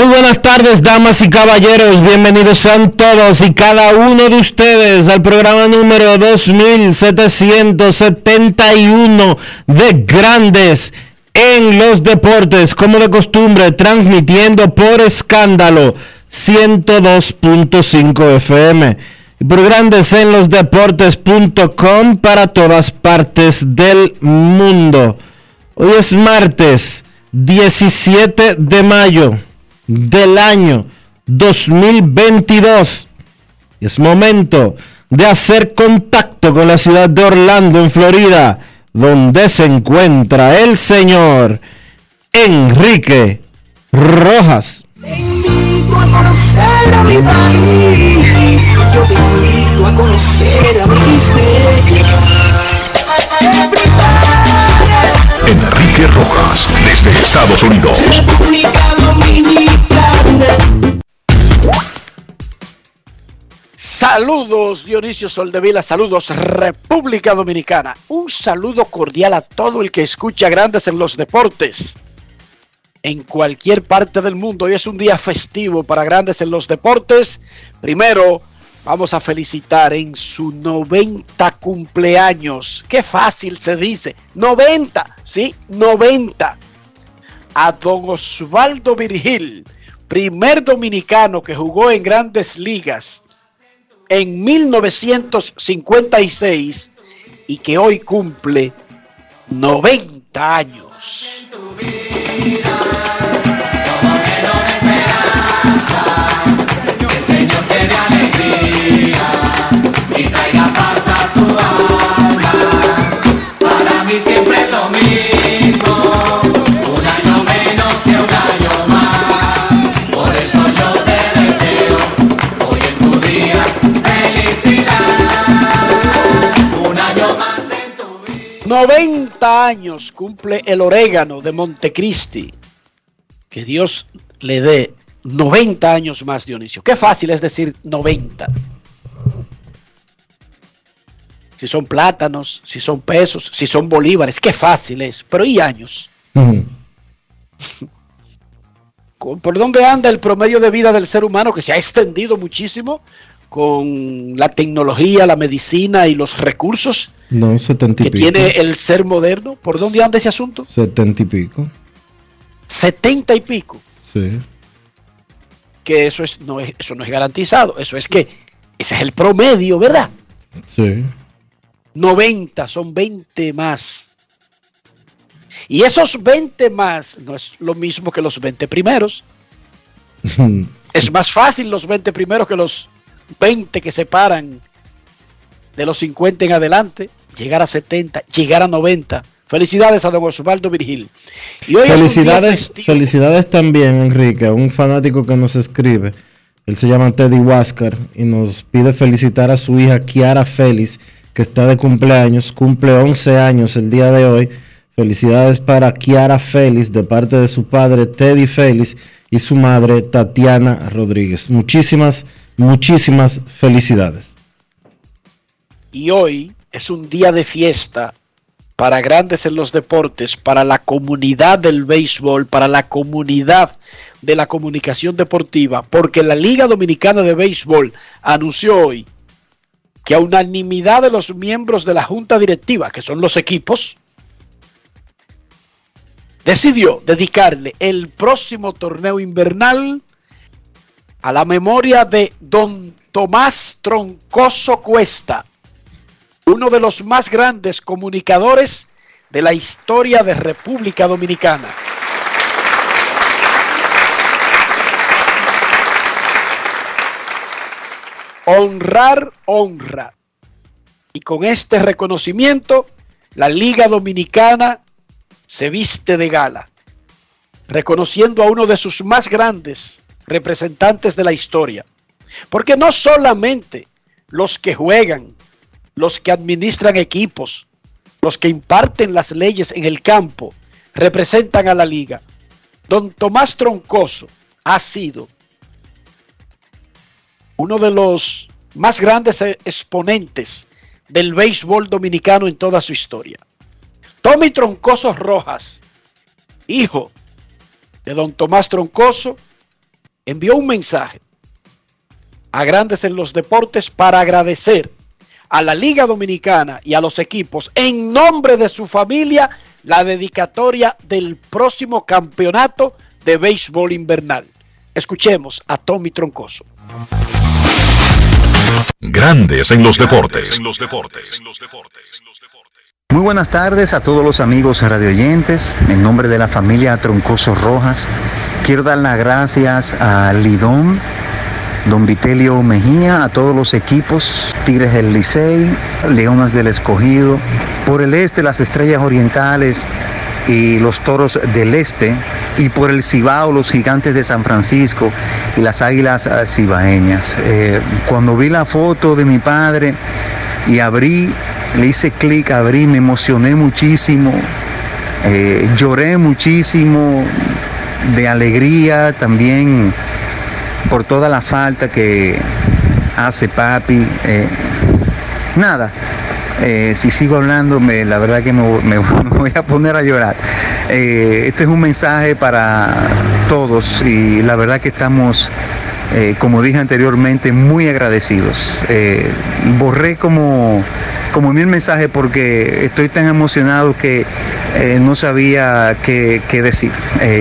Muy buenas tardes, damas y caballeros. Bienvenidos sean todos y cada uno de ustedes al programa número 2771 de Grandes en los Deportes, como de costumbre, transmitiendo por escándalo 102.5 FM y por Grandes en los Deportes.com para todas partes del mundo. Hoy es martes 17 de mayo del año 2022. Y es momento de hacer contacto con la ciudad de Orlando, en Florida, donde se encuentra el señor Enrique Rojas. Enrique Rojas, desde Estados Unidos. República Dominicana. Saludos Dionisio Soldevila, saludos República Dominicana. Un saludo cordial a todo el que escucha Grandes en los Deportes. En cualquier parte del mundo, hoy es un día festivo para Grandes en los Deportes. Primero, vamos a felicitar en su 90 cumpleaños. Qué fácil se dice. 90, sí, 90. A don Osvaldo Virgil, primer dominicano que jugó en grandes ligas en 1956 y que hoy cumple 90 años. Mí siempre es lo mismo, un año menos que un año más. Por eso yo te deseo hoy en tu día felicidad. Un año más en tu vida. 90 años cumple el orégano de Montecristi. Que Dios le dé 90 años más, Dionisio. Qué fácil es decir 90. Si son plátanos, si son pesos, si son bolívares, qué fácil es. Pero ¿y años? ¿Por dónde anda el promedio de vida del ser humano que se ha extendido muchísimo con la tecnología, la medicina y los recursos No, setenta y que pico. tiene el ser moderno? ¿Por dónde anda ese asunto? Setenta y pico. 70 y pico. Sí. Que eso, es, no es, eso no es garantizado. Eso es que ese es el promedio, ¿verdad? Sí. 90 son 20 más. Y esos 20 más no es lo mismo que los 20 primeros. Es más fácil los 20 primeros que los 20 que separan de los 50 en adelante. Llegar a 70, llegar a 90. Felicidades a don Osvaldo Virgil. Y hoy Felicidades, felicidades también, Enrique, a un fanático que nos escribe. Él se llama Teddy Huáscar y nos pide felicitar a su hija Kiara Félix, que está de cumpleaños, cumple 11 años el día de hoy. Felicidades para Kiara Félix de parte de su padre Teddy Félix y su madre Tatiana Rodríguez. Muchísimas, muchísimas felicidades. Y hoy es un día de fiesta para grandes en los deportes, para la comunidad del béisbol, para la comunidad de la comunicación deportiva, porque la Liga Dominicana de Béisbol anunció hoy que a unanimidad de los miembros de la junta directiva, que son los equipos, decidió dedicarle el próximo torneo invernal a la memoria de don Tomás Troncoso Cuesta, uno de los más grandes comunicadores de la historia de República Dominicana. Honrar, honra. Y con este reconocimiento, la Liga Dominicana se viste de gala, reconociendo a uno de sus más grandes representantes de la historia. Porque no solamente los que juegan, los que administran equipos, los que imparten las leyes en el campo, representan a la liga. Don Tomás Troncoso ha sido uno de los más grandes exponentes del béisbol dominicano en toda su historia. Tommy Troncoso Rojas, hijo de don Tomás Troncoso, envió un mensaje a Grandes en los Deportes para agradecer a la Liga Dominicana y a los equipos en nombre de su familia la dedicatoria del próximo campeonato de béisbol invernal. Escuchemos a Tommy Troncoso. Grandes en los deportes. Muy buenas tardes a todos los amigos radioyentes. En nombre de la familia Troncoso Rojas, quiero dar las gracias a Lidón, don Vitelio Mejía, a todos los equipos, Tigres del Licey, Leonas del Escogido, por el este las Estrellas Orientales y los Toros del Este, y por el Cibao los Gigantes de San Francisco y las Águilas ah, Cibaeñas. Eh, cuando vi la foto de mi padre y abrí, le hice clic, abrí, me emocioné muchísimo, eh, lloré muchísimo de alegría también por toda la falta que hace papi. eh, nada, eh, si sigo hablando, me- la verdad que me, voy a poner a llorar. Eh, este es un mensaje para todos y la verdad que estamos, eh, como dije anteriormente, muy agradecidos. Borré como, como mil mensajes porque estoy tan emocionado que no sabía qué, qué decir.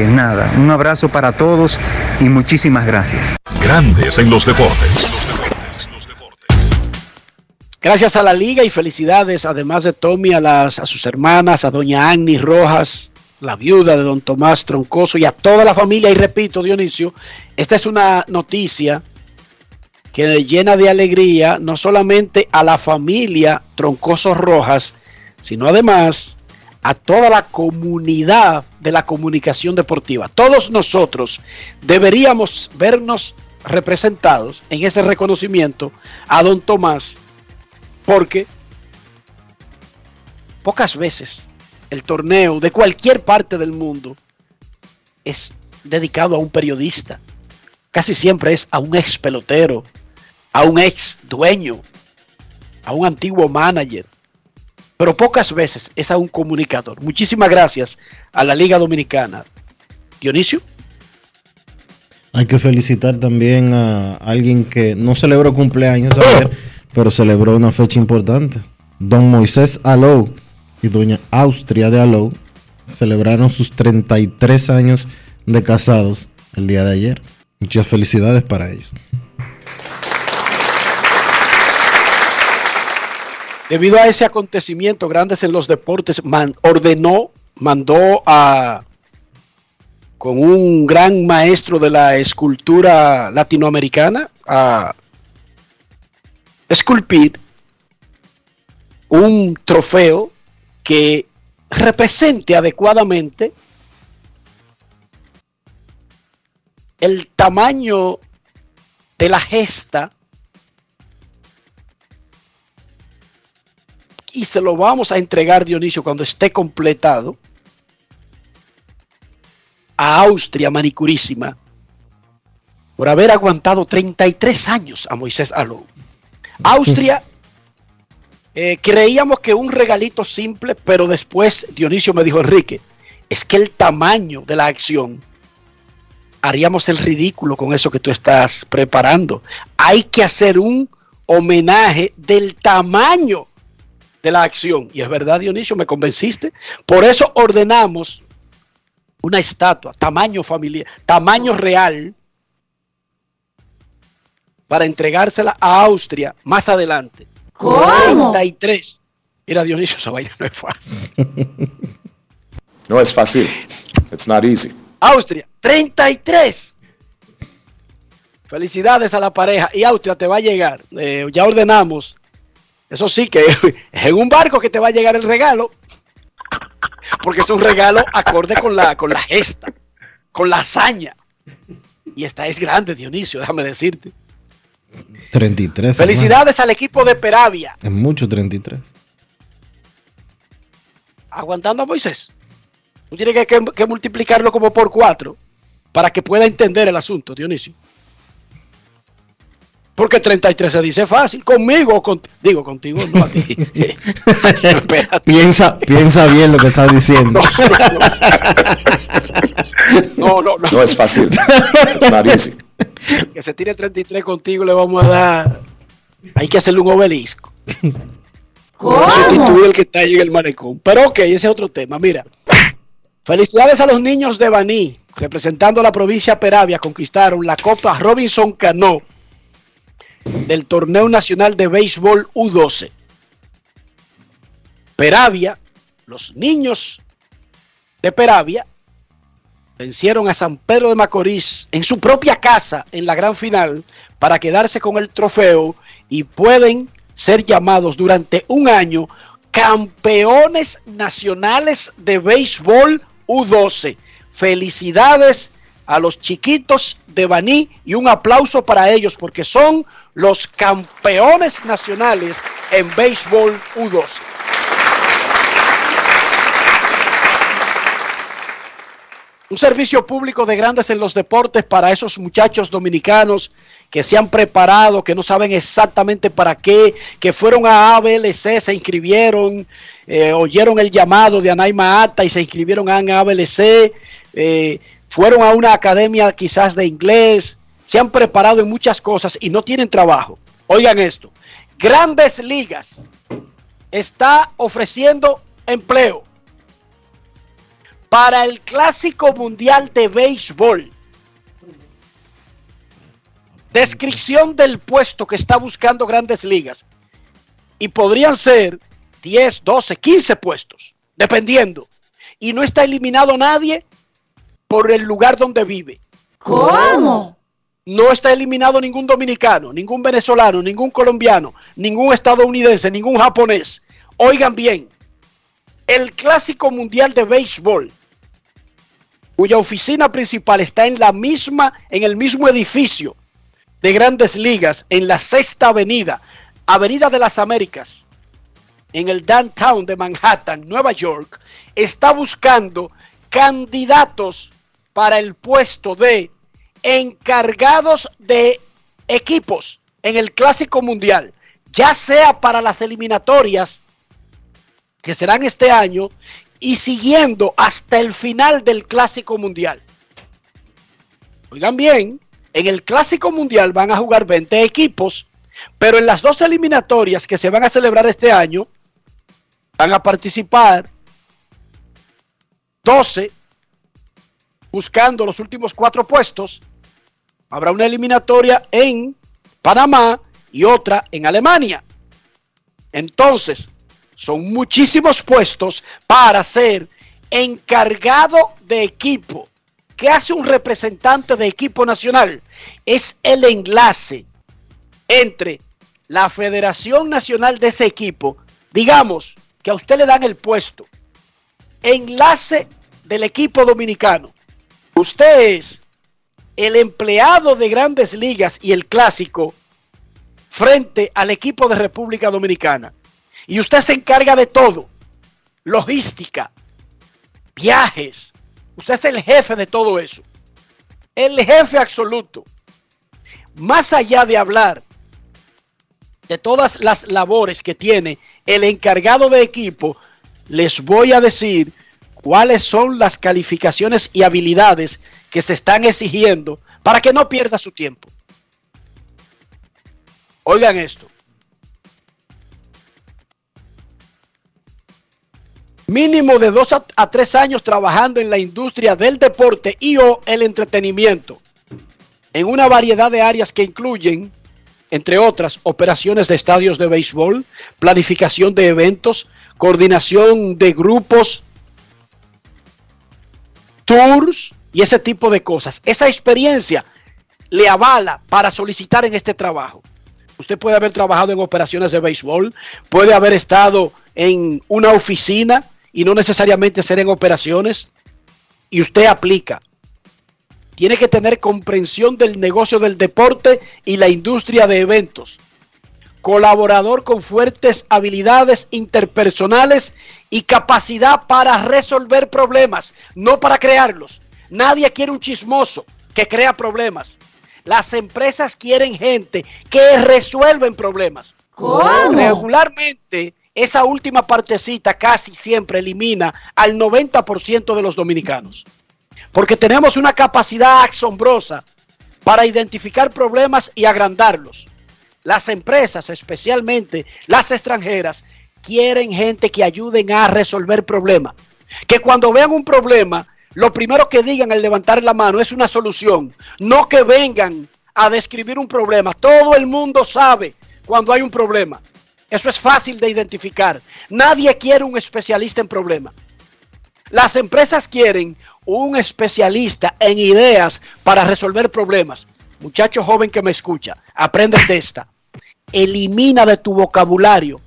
Nada, un abrazo para todos y muchísimas gracias. Grandes en los deportes. Gracias a la liga y felicidades, además de Tommy, a, las, a sus hermanas, a doña Agni Rojas, la viuda de don Tomás Troncoso y a toda la familia. Y repito, Dionisio, esta es una noticia que llena de alegría no solamente a la familia Troncoso Rojas, sino además a toda la comunidad de la comunicación deportiva. Todos nosotros deberíamos vernos representados en ese reconocimiento a don Tomás porque pocas veces el torneo de cualquier parte del mundo es dedicado a un periodista. Casi siempre es a un ex pelotero, a un ex dueño, a un antiguo manager. Pero pocas veces es a un comunicador. Muchísimas gracias a la Liga Dominicana. Dionisio. Hay que felicitar también a alguien que no celebró cumpleaños ayer, pero celebró una fecha importante. Don Moisés Alou y doña Austria de Alou celebraron sus 33 años de casados el día de ayer. Muchas felicidades para ellos. Debido a ese acontecimiento, Grandes en los Deportes ordenó, mandó a con un gran maestro de la escultura latinoamericana a esculpir un trofeo que represente adecuadamente el tamaño de la gesta y se lo vamos a entregar, Dionisio, cuando esté completado a Austria Manicurísima por haber aguantado 33 años a Moisés Alou. Austria Eh, creíamos que un regalito simple, pero después Dionisio me dijo, Enrique, es que el tamaño de la acción, haríamos el ridículo con eso que tú estás preparando. Hay que hacer un homenaje del tamaño de la acción. Y es verdad, Dionisio, me convenciste. Por eso ordenamos una estatua, tamaño familiar, tamaño real, para entregársela a Austria más adelante. ¿Cómo? 33. Mira, Dionisio, esa vaina no es fácil. No es fácil. It's not easy. Austria, 33. Felicidades a la pareja. Y Austria te va a llegar. Eh, ya ordenamos. Eso sí, que es en un barco que te va a llegar el regalo. Porque es un regalo acorde con la, con la gesta, con la hazaña. Y esta es grande, Dionisio, déjame decirte. 33. Felicidades al equipo de Peravia. Es mucho 33. Aguantando a Moisés. Tú tienes que, que- que multiplicarlo como por cuatro para que pueda entender el asunto, Dionisio. Porque 33 se dice fácil. Conmigo, o con- digo contigo, no a ti. Espérate. Piensa, piensa bien lo que estás diciendo. No, no, no. No es fácil. Que se tire 33 contigo, le vamos a dar. Hay que hacerle un obelisco. Sustituir el que está ahí en el malecón. Pero ok, ese es otro tema. Mira. Felicidades a los niños de Baní, representando a la provincia Peravia, conquistaron la Copa Robinson Cano del Torneo Nacional de Béisbol U12. Peravia, los niños de Peravia, vencieron a San Pedro de Macorís en su propia casa en la gran final para quedarse con el trofeo y pueden ser llamados durante un año campeones nacionales de béisbol U12. Felicidades a los chiquitos de Baní y un aplauso para ellos porque son los campeones nacionales en béisbol U12. Un servicio público de grandes en los deportes para esos muchachos dominicanos que se han preparado, que no saben exactamente para qué, que fueron a ABLC, se inscribieron, eh, oyeron el llamado de Anaima Ata y se inscribieron a ABLC, eh, fueron a una academia quizás de inglés, se han preparado en muchas cosas y no tienen trabajo. Oigan esto, Grandes Ligas está ofreciendo empleo para el Clásico Mundial de Béisbol. Descripción del puesto que está buscando Grandes Ligas. Y podrían ser 10, 12, 15 puestos, dependiendo. Y no está eliminado nadie por el lugar donde vive. ¿Cómo? No está eliminado ningún dominicano, ningún venezolano, ningún colombiano, ningún estadounidense, ningún japonés. Oigan bien, el Clásico Mundial de Béisbol, cuya oficina principal está en la misma, en el mismo edificio de Grandes Ligas, en la Sexta Avenida, Avenida de las Américas, en el downtown de Manhattan, Nueva York, está buscando candidatos para el puesto de encargados de equipos en el Clásico Mundial, ya sea para las eliminatorias que serán este año y siguiendo hasta el final del Clásico Mundial. Oigan bien, en el Clásico Mundial van a jugar 20 equipos, pero en las dos eliminatorias que se van a celebrar este año, van a participar 12 buscando los últimos cuatro puestos. Habrá una eliminatoria en Panamá y otra en Alemania. Entonces, son muchísimos puestos para ser encargado de equipo. ¿Qué hace un representante de equipo nacional? Es el enlace entre la Federación Nacional de ese equipo. Digamos que a usted le dan el puesto. Enlace del equipo dominicano. Usted es el empleado de grandes ligas y el clásico frente al equipo de República Dominicana. Y usted se encarga de todo. Logística, viajes. Usted es el jefe de todo eso. El jefe absoluto. Más allá de hablar de todas las labores que tiene el encargado de equipo, les voy a decir cuáles son las calificaciones y habilidades que se están exigiendo para que no pierda su tiempo. Oigan esto. Mínimo de dos a, tres años trabajando en la industria del deporte y o el entretenimiento en una variedad de áreas que incluyen, entre otras, operaciones de estadios de béisbol, planificación de eventos, coordinación de grupos, tours y ese tipo de cosas. Esa experiencia le avala para solicitar en este trabajo. Usted puede haber trabajado en operaciones de béisbol, puede haber estado en una oficina y no necesariamente ser en operaciones, y usted aplica. Tiene que tener comprensión del negocio del deporte y la industria de eventos. Colaborador con fuertes habilidades interpersonales y capacidad para resolver problemas, no para crearlos. Nadie quiere un chismoso que crea problemas. Las empresas quieren gente que resuelven problemas. ¿Cómo? Regularmente, esa última partecita casi siempre elimina al 90% de los dominicanos. Porque tenemos una capacidad asombrosa para identificar problemas y agrandarlos. Las empresas, especialmente las extranjeras, quieren gente que ayuden a resolver problemas. Que cuando vean un problema, lo primero que digan al levantar la mano es una solución. No que vengan a describir un problema. Todo el mundo sabe cuando hay un problema. Eso es fácil de identificar. Nadie quiere un especialista en problemas. Las empresas quieren un especialista en ideas para resolver problemas. Muchacho joven que me escucha, aprende de esta. Elimina de tu vocabulario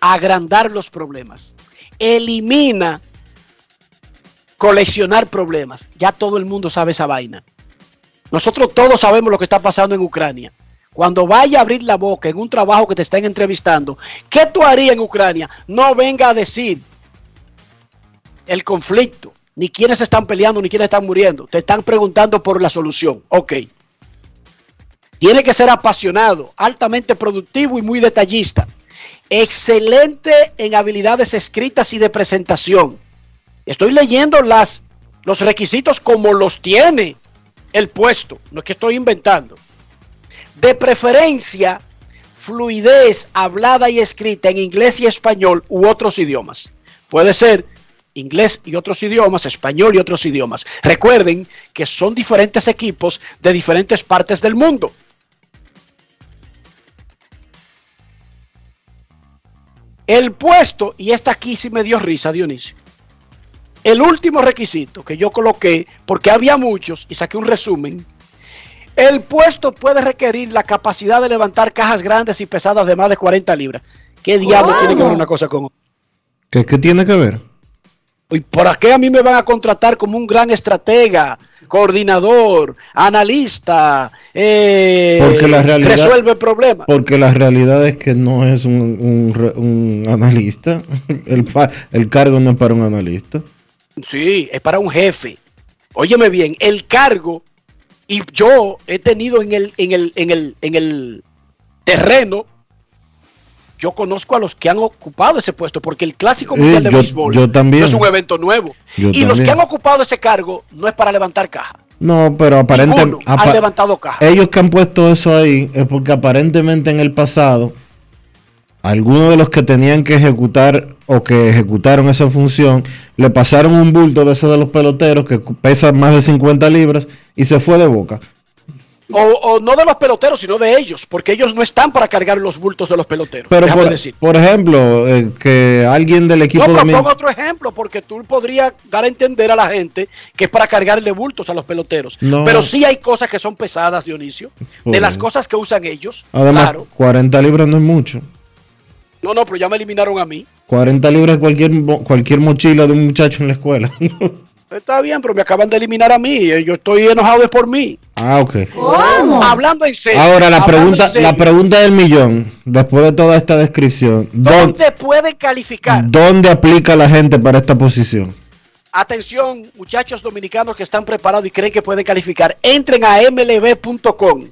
agrandar los problemas. Elimina coleccionar problemas. Ya todo el mundo sabe esa vaina. Nosotros todos sabemos lo que está pasando en Ucrania. Cuando vaya a abrir la boca en un trabajo que te estén entrevistando, ¿qué tú harías en Ucrania? No venga a decir el conflicto, ni quiénes están peleando, ni quiénes están muriendo. Te están preguntando por la solución. Ok. Tiene que ser apasionado, altamente productivo y muy detallista. Excelente en habilidades escritas y de presentación. Estoy leyendo las, los requisitos como los tiene el puesto. No es que estoy inventando. De preferencia, fluidez hablada y escrita en inglés y español u otros idiomas. Puede ser inglés y otros idiomas, español y otros idiomas. Recuerden que son diferentes equipos de diferentes partes del mundo. El puesto, y esta aquí sí me dio risa, Dionisio. El último requisito que yo coloqué, porque había muchos y saqué un resumen, el puesto puede requerir la capacidad de levantar cajas grandes y pesadas de más de 40 libras. ¿Qué diablo tiene que ver una cosa con otra? ¿Qué, qué tiene que ver? ¿Y por qué a mí me van a contratar como un gran estratega, coordinador, analista, eh, Porque la realidad- resuelve problemas? Porque la realidad es que no es un, un analista. El, el cargo no es para un analista. Sí, es para un jefe. Óyeme bien, el cargo, y yo he tenido en el, en el, en el, en el terreno, yo conozco a los que han ocupado ese puesto, porque el clásico mundial de yo- béisbol yo también. no es un evento nuevo. Yo y los que han ocupado ese cargo no es para levantar caja. No, pero aparentemente... han levantado caja. Ellos que han puesto eso ahí es porque aparentemente en el pasado algunos de los que tenían que ejecutar o que ejecutaron esa función le pasaron un bulto de esos de los peloteros que pesa más de 50 libras y se fue de boca. O, o no de los peloteros, sino de ellos, porque ellos no están para cargar los bultos de los peloteros. Pero por, decir. por ejemplo, eh, que alguien del equipo No, de pero mi- pongo otro ejemplo, porque tú podrías dar a entender a la gente que es para cargarle bultos a los peloteros. No. Pero sí hay cosas que son pesadas, Dionisio. De las cosas que usan ellos. Además, Claro. 40 libras no es mucho. No, no, pero ya me eliminaron a mí. 40 libras cualquier, cualquier mochila de un muchacho en la escuela. Está bien, pero me acaban de eliminar a mí. eh, Yo estoy enojado es por mí. ah, ok. Hablando en serio. Ahora la pregunta, la pregunta del millón, después de toda esta descripción, ¿dó- ¿Dónde pueden calificar? ¿dónde aplica la gente para esta posición? Atención, muchachos dominicanos que están preparados y creen que pueden calificar. Entren a mlb.com.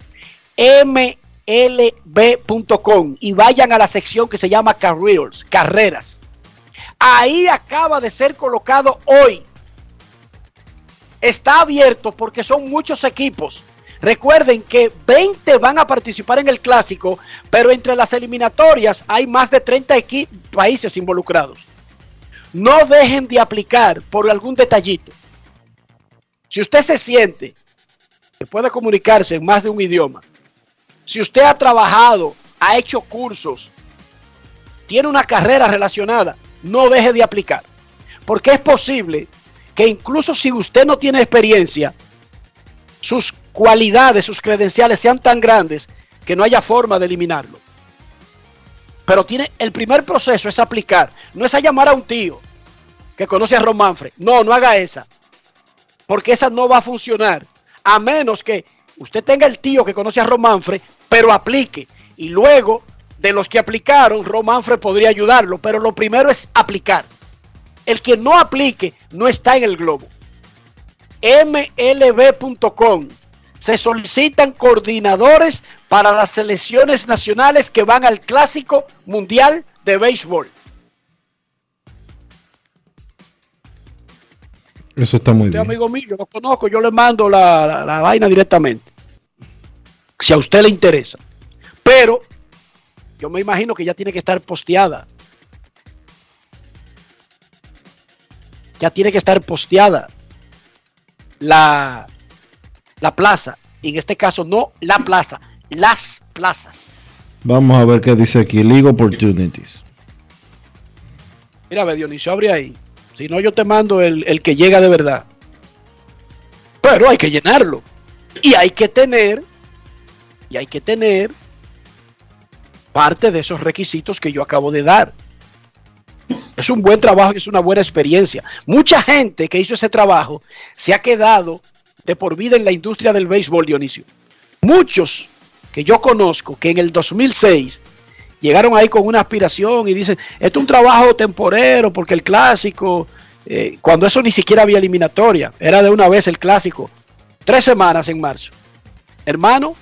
mlb.com y vayan a la sección que se llama Careers, carreras. Ahí acaba de ser colocado hoy. Está abierto porque son muchos equipos. Recuerden que 20 van a participar en el clásico, pero entre las eliminatorias hay más de 30 equi- países involucrados. No dejen de aplicar por algún detallito. Si usted se siente que puede comunicarse en más de un idioma, si usted ha trabajado, ha hecho cursos, tiene una carrera relacionada, no deje de aplicar. Porque es posible que incluso si usted no tiene experiencia, sus cualidades, sus credenciales sean tan grandes que no haya forma de eliminarlo. Pero tiene el primer proceso es aplicar, no es a llamar a un tío que conoce a Ron Manfred. No, no haga esa. Porque esa no va a funcionar. A menos que usted tenga el tío que conoce a Ron Manfred, pero aplique. Y luego, de los que aplicaron, Ron Manfred podría ayudarlo. Pero lo primero es aplicar. El que no aplique no está en el globo. MLB.com. Se solicitan coordinadores para las selecciones nacionales que van al Clásico Mundial de Béisbol. Eso está muy Usted, bien. amigo mío, yo lo conozco, yo le mando la, la- la vaina directamente. Si a usted le interesa. Pero yo me imagino que ya tiene que estar posteada. Ya tiene que estar posteada la, la plaza. En este caso, no la plaza, las plazas. Vamos a ver qué dice aquí. League Opportunities. Mira, ve, Dionisio, abre ahí. Si no, yo te mando el, el que llega de verdad. Pero hay que llenarlo. Y hay que tener, y hay que tener parte de esos requisitos que yo acabo de dar. Es un buen trabajo es una buena experiencia. Mucha gente que hizo ese trabajo se ha quedado de por vida en la industria del béisbol, Dionisio. Muchos que yo conozco que en el 2006 llegaron ahí con una aspiración y dicen, esto es un trabajo temporero porque el clásico, eh, cuando eso ni siquiera había eliminatoria, era de una vez el clásico, tres semanas en marzo. Hermano,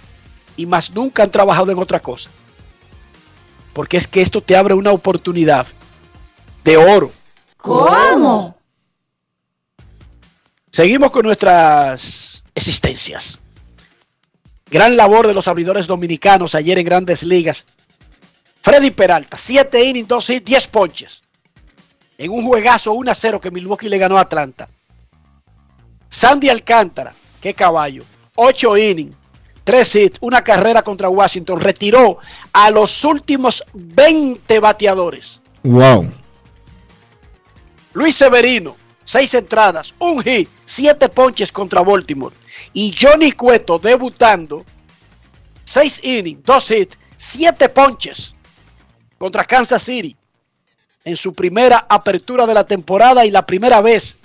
y más nunca han trabajado en otra cosa. Porque es que esto te abre una oportunidad de oro. ¿Cómo? Seguimos con nuestras existencias. Gran labor de los abridores dominicanos ayer en grandes ligas. Freddy Peralta, 7 innings, 2 hits, 10 ponches. En un juegazo 1 a 0 que Milwaukee le ganó a Atlanta. Sandy Alcántara, qué caballo. 8 innings, 3 hits, una carrera contra Washington. Retiró a los últimos 20 bateadores. Wow. Luis Severino, seis entradas, un hit, siete ponches contra Baltimore. Y Johnny Cueto debutando, seis innings, dos hits, siete ponches contra Kansas City en su primera apertura de la temporada y la primera vez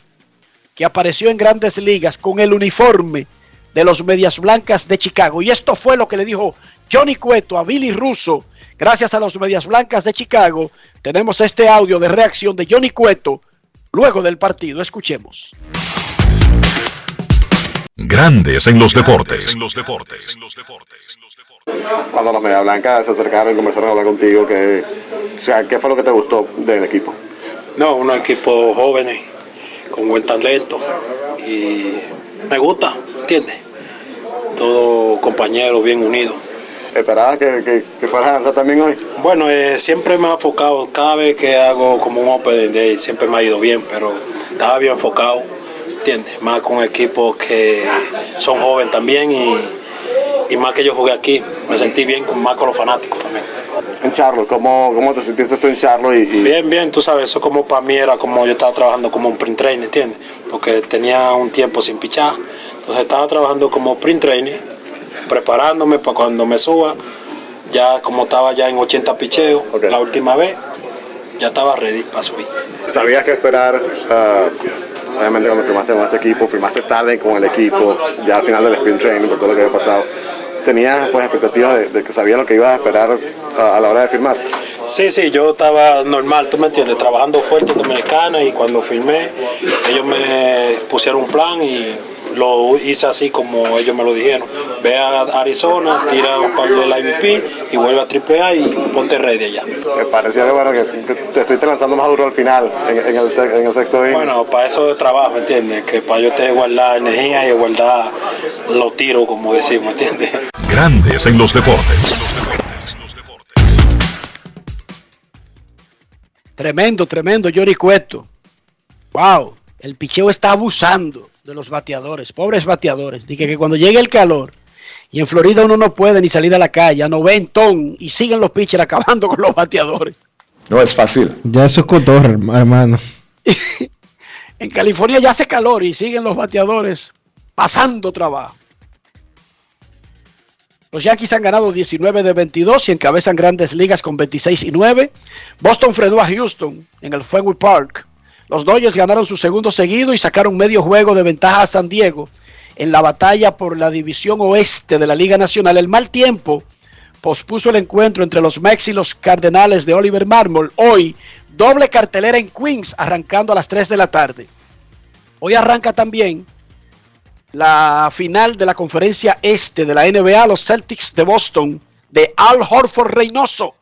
que apareció en grandes ligas con el uniforme de los Medias Blancas de Chicago. Y esto fue lo que le dijo Johnny Cueto a Billy Russo. Gracias a los Medias Blancas de Chicago, tenemos este audio de reacción de Johnny Cueto luego del partido. Escuchemos. Grandes en los deportes. Cuando los Media Blancas se acercaron y comenzaron a hablar contigo, que, o sea, ¿qué fue lo que te gustó del equipo? No, un equipo jóvenes, con buen talento y me gusta, ¿entiendes? Todos compañeros bien unidos. ¿Esperabas que, que, que fueras a lanzar también hoy? Bueno, eh, siempre me he enfocado, cada vez que hago como un Open Day, siempre me ha ido bien, pero estaba bien enfocado, ¿entiendes? Más con equipos que son jóvenes también y, y más que yo jugué aquí, me sentí bien con, más con los fanáticos también. En Charlo, ¿cómo, cómo te sentiste tú en Charlo? Y, y- Bien, bien, tú sabes, eso como para mí era como yo estaba trabajando como un print trainer, ¿entiendes? Porque tenía un tiempo sin pichar, entonces estaba trabajando como print trainer, preparándome para cuando me suba, ya como estaba ya en 80 picheos la última vez, ya estaba ready para subir. ¿Sabías que esperar? ah, obviamente cuando firmaste con este equipo, firmaste tarde con el equipo, ya al final del sprint training, por todo lo que había pasado. ¿Tenías pues expectativas de, que sabías lo que ibas a esperar a, a la hora de firmar? Sí, sí, yo estaba normal, tú me entiendes, trabajando fuerte en Dominicana y cuando firmé, ellos me pusieron un plan y lo hice así como ellos me lo dijeron. Ve a Arizona, tira un par del IVP y vuelve a AAA y ponte ready allá. Me parecía que, bueno, que te, te estuviste lanzando más duro al final, en, en el, sex- en el sexto inning. Bueno, para eso es trabajo, ¿entiendes? Que para yo te guardar energía y guardar los tiros, como decimos, ¿entiendes? Grandes en los deportes. Tremendo, tremendo, Johnny Cueto. Wow, el picheo está abusando de los bateadores, pobres bateadores. Dije que cuando llegue el calor y en Florida uno no puede ni salir a la calle, a noventón y siguen los pitchers acabando con los bateadores. No es fácil. Ya eso es cotorra, hermano. En California ya hace calor y siguen los bateadores pasando trabajo. Los Yankees han ganado 19 de 22 y encabezan grandes ligas con 26 y 9. Boston frenó a Houston en el Fenway Park. Los Dodgers ganaron su segundo seguido y sacaron medio juego de ventaja a San Diego en la batalla por la división oeste de la Liga Nacional. El mal tiempo pospuso el encuentro entre los Mex y los Cardenales de Oliver Marmol. Hoy, doble cartelera en Queens, arrancando a las 3 de la tarde. Hoy arranca también la final de la conferencia este de la NBA, los Celtics de Boston, de Al Horford Reynoso.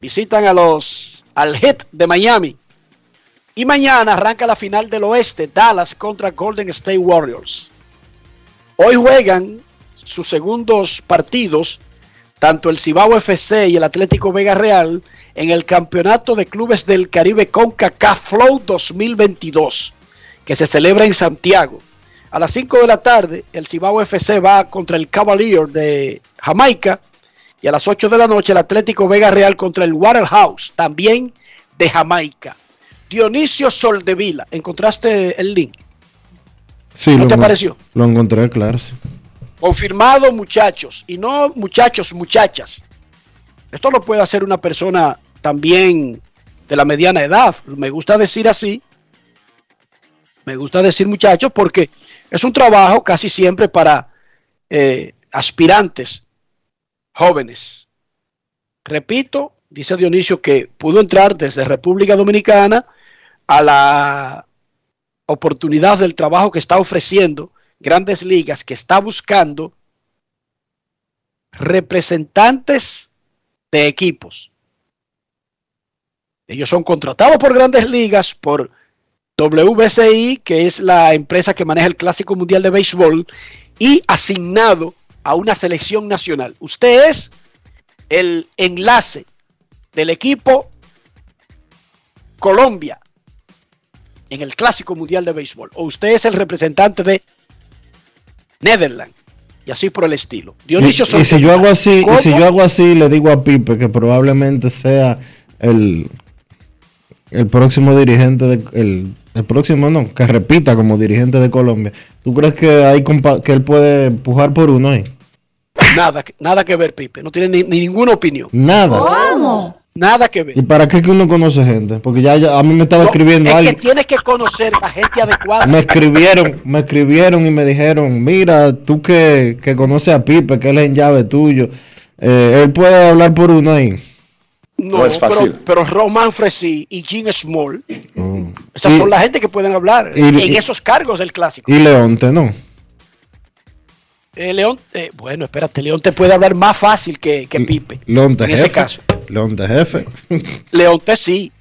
Visitan a los al Heat de Miami. Y mañana arranca la final del oeste, Dallas contra Golden State Warriors. Hoy juegan sus segundos partidos, tanto el Cibao FC y el Atlético Vega Real, en el Campeonato de Clubes del Caribe CONCACAF Flow 2022, que se celebra en Santiago. A las 5 de la tarde, el Cibao FC va contra el Cavalier de Jamaica. Y a las 8 de la noche, el Atlético Vega Real contra el Waterhouse, también de Jamaica. Dionisio Soldevila, ¿encontraste el link? Sí, ¿No lo te pareció? Lo encontré, claro, sí. Confirmado, muchachos. Y no muchachos, muchachas. Esto lo puede hacer una persona también de la mediana edad. Me gusta decir así. Me gusta decir muchachos porque es un trabajo casi siempre para eh, aspirantes jóvenes. Repito, dice Dionisio que pudo entrar desde República Dominicana a la oportunidad del trabajo que está ofreciendo Grandes Ligas, que está buscando representantes de equipos. Ellos son contratados por Grandes Ligas, por WBCI, que es la empresa que maneja el Clásico Mundial de Béisbol, y asignado a una selección nacional. Usted es el enlace del equipo Colombia en el Clásico Mundial de Béisbol, o usted es el representante de Netherlands, y así por el estilo. Dionisio Y, y si yo hago así, y si yo hago así, le digo a Pipe que probablemente sea el, el próximo dirigente de el, el próximo no, que repita como dirigente de Colombia. ¿Tú crees que hay que él puede empujar por uno ahí? Nada, que- nada que ver, Pipe. No tiene ni, ni ninguna opinión. Nada. ¿Cómo? Nada que ver. ¿Y para qué que uno conoce gente? Porque ya, ya a mí me estaba No, escribiendo es alguien. que tienes que conocer a gente adecuada. Me escribieron, me escribieron y me dijeron, mira, tú que, que conoces a Pipe, que él es en llave tuyo, eh, él puede hablar por uno ahí. No, No es fácil. Pero, pero Román Fresí y Jim Small, Oh. esas Y- son la gente que pueden hablar y- en y- esos cargos del clásico. Y Leonte, ¿no? Eh, León, eh, bueno, espérate, León te puede hablar más fácil que, que Pipe. Leonte en jefe. Caso. Leonte jefe. Leonte sí.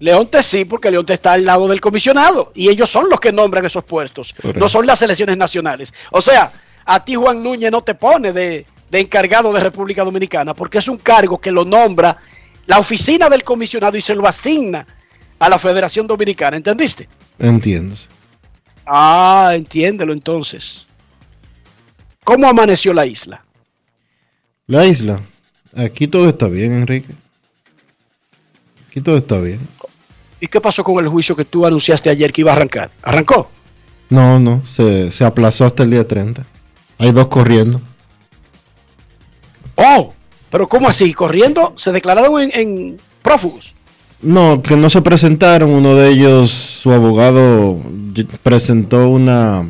Leonte sí, porque Leonte está al lado del comisionado y ellos son los que nombran esos puestos, Correcto. no son las elecciones nacionales. O sea, a ti Juan Núñez no te pone de, de encargado de República Dominicana porque es un cargo que lo nombra la oficina del comisionado y se lo asigna a la Federación Dominicana, ¿entendiste? Entiendo. Ah, entiéndelo entonces. ¿Cómo amaneció la isla? La isla. Aquí todo está bien, Enrique. Aquí todo está bien. ¿Y qué pasó con el juicio que tú anunciaste ayer que iba a arrancar? ¿Arrancó? No, no, se, se aplazó hasta el día 30. Hay dos corriendo. Oh, pero ¿cómo así? ¿Corriendo? ¿Se declararon en, en prófugos? No, que no se presentaron. Uno de ellos, su abogado, presentó una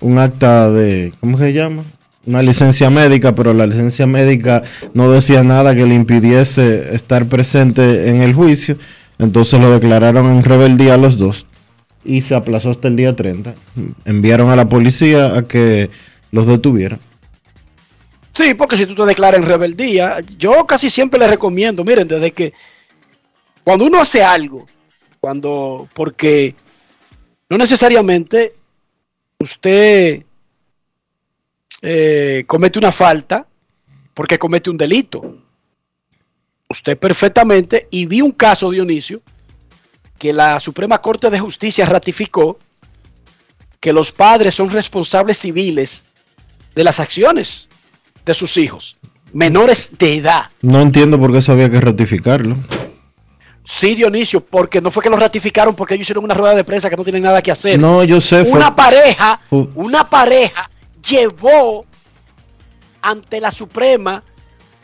un acta de, ¿cómo se llama? Una licencia médica, pero la licencia médica no decía nada que le impidiese estar presente en el juicio. Entonces lo declararon en rebeldía los dos. y se aplazó hasta el día 30. Enviaron a la policía a que los detuviera. Sí, porque si tú te declaras en rebeldía, yo casi siempre les recomiendo, miren, desde que cuando uno hace algo, cuando, porque no necesariamente usted eh, comete una falta porque comete un delito. Usted perfectamente, y vi un caso, Dionisio, que la Suprema Corte de Justicia ratificó que los padres son responsables civiles de las acciones de sus hijos, menores de edad. No entiendo por qué eso había que ratificarlo. Sí, Dionisio, porque no fue que lo ratificaron porque ellos hicieron una rueda de prensa que no tienen nada que hacer. No, yo sé. fue- Una pareja, una pareja llevó ante la Suprema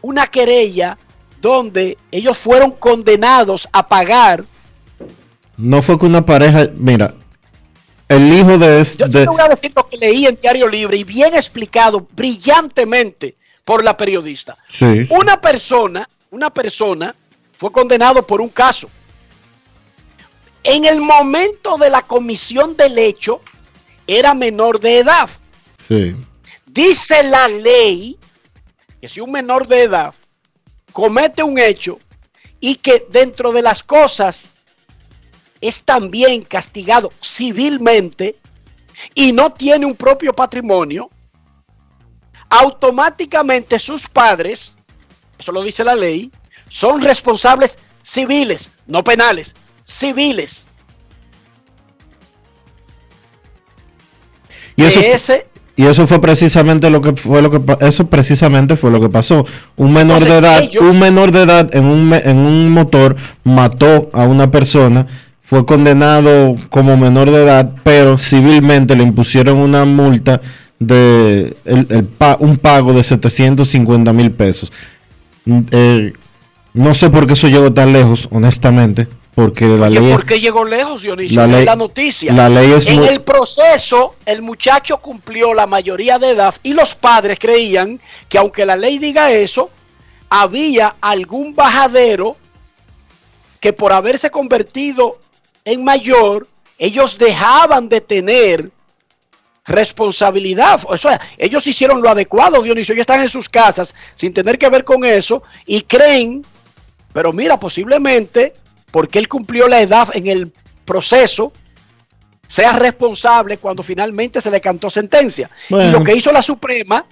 una querella donde ellos fueron condenados a pagar. No fue que una pareja. Mira, el hijo de. es- Yo te voy a decir lo que leí en Diario Libre y bien explicado brillantemente por la periodista. Sí, sí. Una persona, una persona fue condenado por un caso. En el momento de la comisión del hecho, era menor de edad. Sí. Dice la ley que si un menor de edad comete un hecho y que dentro de las cosas es también castigado civilmente y no tiene un propio patrimonio, automáticamente sus padres, eso lo dice la ley, son responsables civiles, no penales, civiles. Y eso, ese y eso fue precisamente lo que fue lo que eso precisamente fue lo que pasó. Un menor de edad, ellos- un menor de edad en un en un motor mató a una persona, fue condenado como menor de edad, pero civilmente le impusieron una multa de el- el pa- un pago de 750 mil pesos. Mm, eh, no sé por qué eso llegó tan lejos, honestamente, porque la ¿Que ley ¿Por qué llegó lejos, Dionisio? La ley- la noticia. la ley es en muy- el proceso, el muchacho cumplió la mayoría de edad y los padres creían que aunque la ley diga eso, había algún bajadero que por haberse convertido en mayor, ellos dejaban de tener responsabilidad. O sea, ellos hicieron lo adecuado, Dionisio. Ellos están en sus casas sin tener que ver con eso y creen, pero mira, posiblemente porque él cumplió la edad en el proceso, sea responsable cuando finalmente se le cantó sentencia. Y lo que hizo la Suprema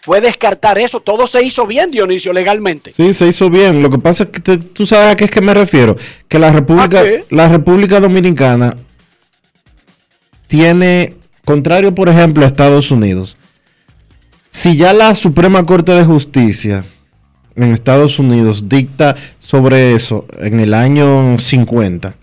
fue descartar eso. Todo se hizo bien, Dionisio, legalmente. Sí, se hizo bien. Lo que pasa es que te- tú sabes a qué es que me refiero. Que la República, la República Dominicana tiene, contrario por ejemplo a Estados Unidos, si ya la Suprema Corte de Justicia en Estados Unidos dicta sobre eso en el año 50,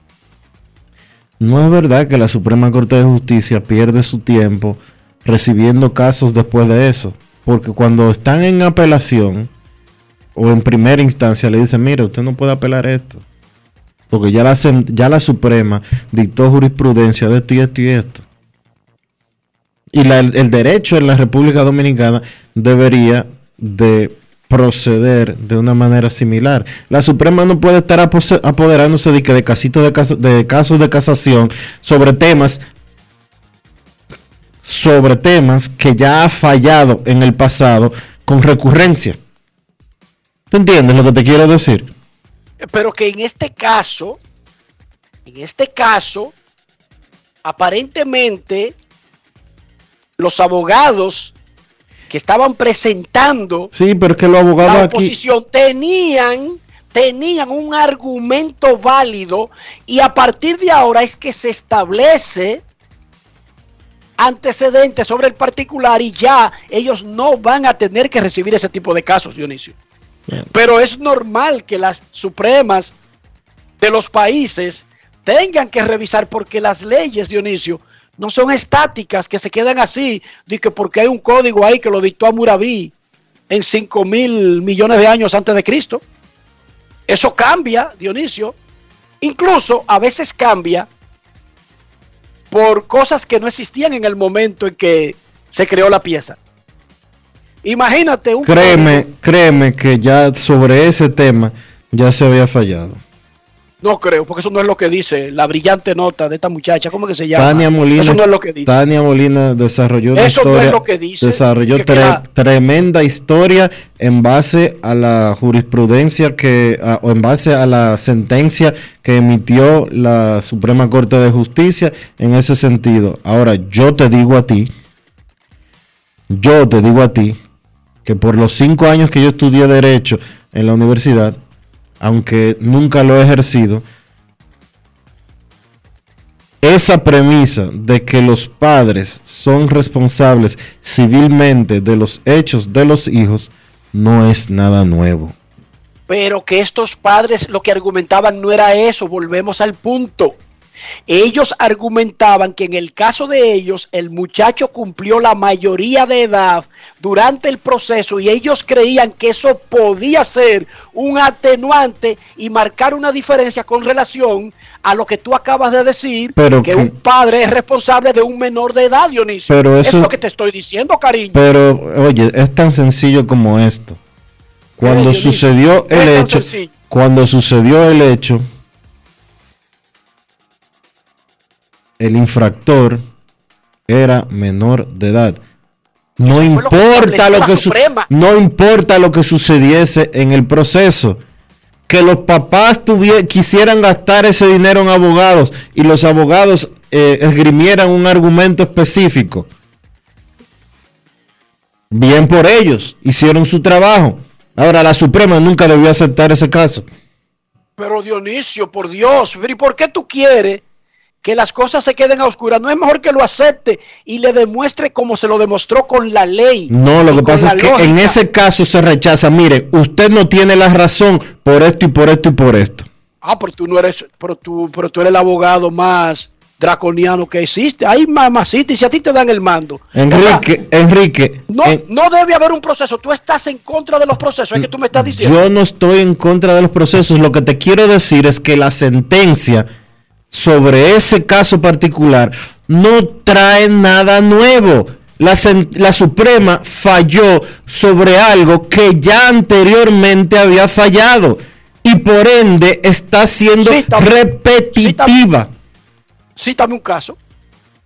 no es verdad que la Suprema Corte de Justicia pierde su tiempo recibiendo casos después de eso. Porque cuando están en apelación o en primera instancia le dicen, mire, usted no puede apelar esto. Porque ya la, ya la Suprema dictó jurisprudencia de esto y esto y esto. Y el derecho en la República Dominicana debería de proceder de una manera similar. La Suprema no puede estar apoderándose de, que de, casitos de, de casos de casación sobre temas sobre temas que ya ha fallado en el pasado con recurrencia. ¿Te entiendes lo que te quiero decir? Pero que en este caso, en este caso, aparentemente los abogados que estaban presentando Sí, pero es que los abogados la aquí... oposición tenían tenían un argumento válido y a partir de ahora es que se establece antecedentes sobre el particular y ya ellos no van a tener que recibir ese tipo de casos, Dionisio. Pero es normal que las supremas de los países tengan que revisar porque las leyes, Dionisio, no son estáticas, que se quedan así, de que porque hay un código ahí que lo dictó a Murabi en 5 mil millones de años antes de Cristo. Eso cambia, Dionisio. Incluso a veces cambia por cosas que no existían en el momento en que se creó la pieza. Imagínate un Créeme, créeme que ya sobre ese tema ya se había fallado. No creo, porque eso no es lo que dice la brillante nota de esta muchacha. ¿Cómo que se llama? Tania Molina, Eso no es lo que dice. Tania Molina desarrolló una Eso no es historia, lo que dice, desarrolló que tre- queda- tremenda historia en base a la jurisprudencia que a- o en base a la sentencia que emitió la Suprema Corte de Justicia en ese sentido. Ahora yo te digo a ti, yo te digo a ti que por los cinco años que yo estudié derecho en la universidad, aunque nunca lo he ejercido, esa premisa de que los padres son responsables civilmente de los hechos de los hijos no es nada nuevo. Pero que estos padres lo que argumentaban no era eso, volvemos al punto. Ellos argumentaban que en el caso de ellos el muchacho cumplió la mayoría de edad durante el proceso y ellos creían que eso podía ser un atenuante y marcar una diferencia con relación a lo que tú acabas de decir, Pero que que- un padre es responsable de un menor de edad, Dionisio. Pero eso es lo que te estoy diciendo, cariño. Pero, oye, es tan sencillo como esto. Cuando sucedió el hecho, sencillo. cuando sucedió el hecho, el infractor era menor de edad. No fue lo que importa lo que su- Suprema. no importa lo que sucediese en el proceso. Que los papás quisieran gastar ese dinero en abogados y los abogados eh, esgrimieran un argumento específico. Bien por ellos, hicieron su trabajo. Ahora la Suprema nunca debió aceptar ese caso. Pero Dionisio, por Dios, ¿y por qué tú quieres que las cosas se queden a oscuras? No es mejor que lo acepte y le demuestre como se lo demostró con la ley. No, lo que pasa es que lógica. en ese caso se rechaza. Mire, usted no tiene la razón por esto y por esto y por esto. Ah, pero tú no eres, pero tú, pero tú eres el abogado más draconiano que existe. Hay mamacita y si a ti te dan el mando. O sea, Enrique, Enrique, no, en- no debe haber un proceso. Tú estás en contra de los procesos. Es que tú me estás diciendo. yo no estoy en contra de los procesos. Lo que te quiero decir es que la sentencia sobre ese caso particular no trae nada nuevo. La, la Suprema falló sobre algo que ya anteriormente había fallado y por ende está siendo repetitiva. cítame un caso.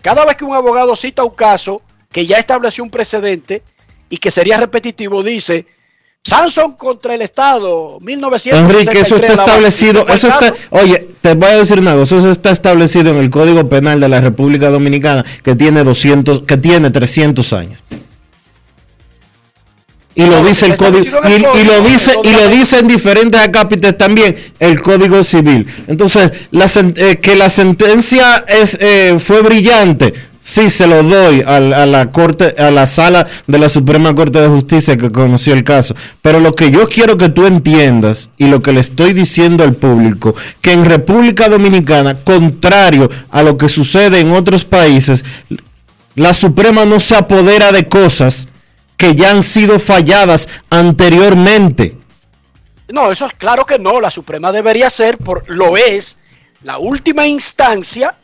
Cada vez que un abogado cita un caso que ya estableció un precedente y que sería repetitivo, dice Samson contra el Estado, 1963. Enrique, eso está la base". establecido, eso está, oye, te voy a decir nada, eso está establecido en el Código Penal de la República Dominicana que tiene 200, que tiene 300 años. Y lo dice el código y, lo dice y lo todavía- dice en diferentes acápites también el Código Civil. Entonces, la eh, que la sentencia es eh, fue brillante. Sí, se lo doy al- a, la corte, a la sala de la Suprema Corte de Justicia que conoció el caso. Pero lo que yo quiero que tú entiendas y lo que le estoy diciendo al público, que en República Dominicana, contrario a lo que sucede en otros países, la Suprema no se apodera de cosas que ya han sido falladas anteriormente. No, eso es claro que no. La Suprema debería ser, por, lo es, la última instancia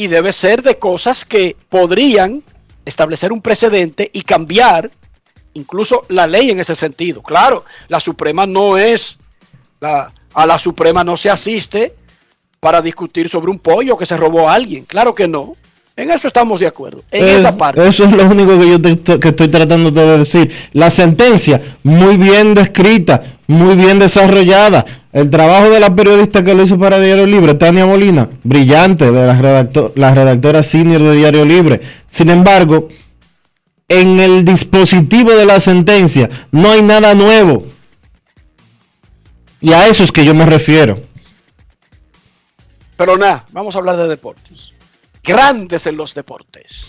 y debe ser de cosas que podrían establecer un precedente y cambiar incluso la ley en ese sentido. Claro, la Suprema no es, la- a la Suprema no se asiste para discutir sobre un pollo que se robó a alguien. Claro que no. En eso estamos de acuerdo. En Eh, esa parte. Eso es lo único que yo te- que estoy tratando de decir. La sentencia, muy bien descrita, muy bien desarrollada. El trabajo de la periodista que lo hizo para Diario Libre, Tania Molina, brillante, de la, redacto- la redactora senior de Diario Libre. Sin embargo, en el dispositivo de la sentencia no hay nada nuevo. Y a eso es que yo me refiero. Pero nada, vamos a hablar de deportes. Grandes en los deportes.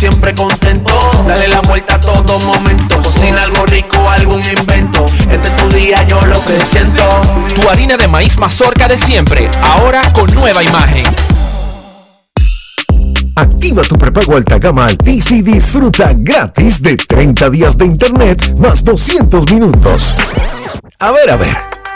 siempre contento. Dale la vuelta a todo momento. Cocina algo rico, algún invento. Este es tu día, yo lo que siento. Tu harina de maíz mazorca de siempre, ahora con nueva imagen. Activa tu prepago alta gama Altis y disfruta gratis de 30 días de internet más 200 minutos. A ver, a ver,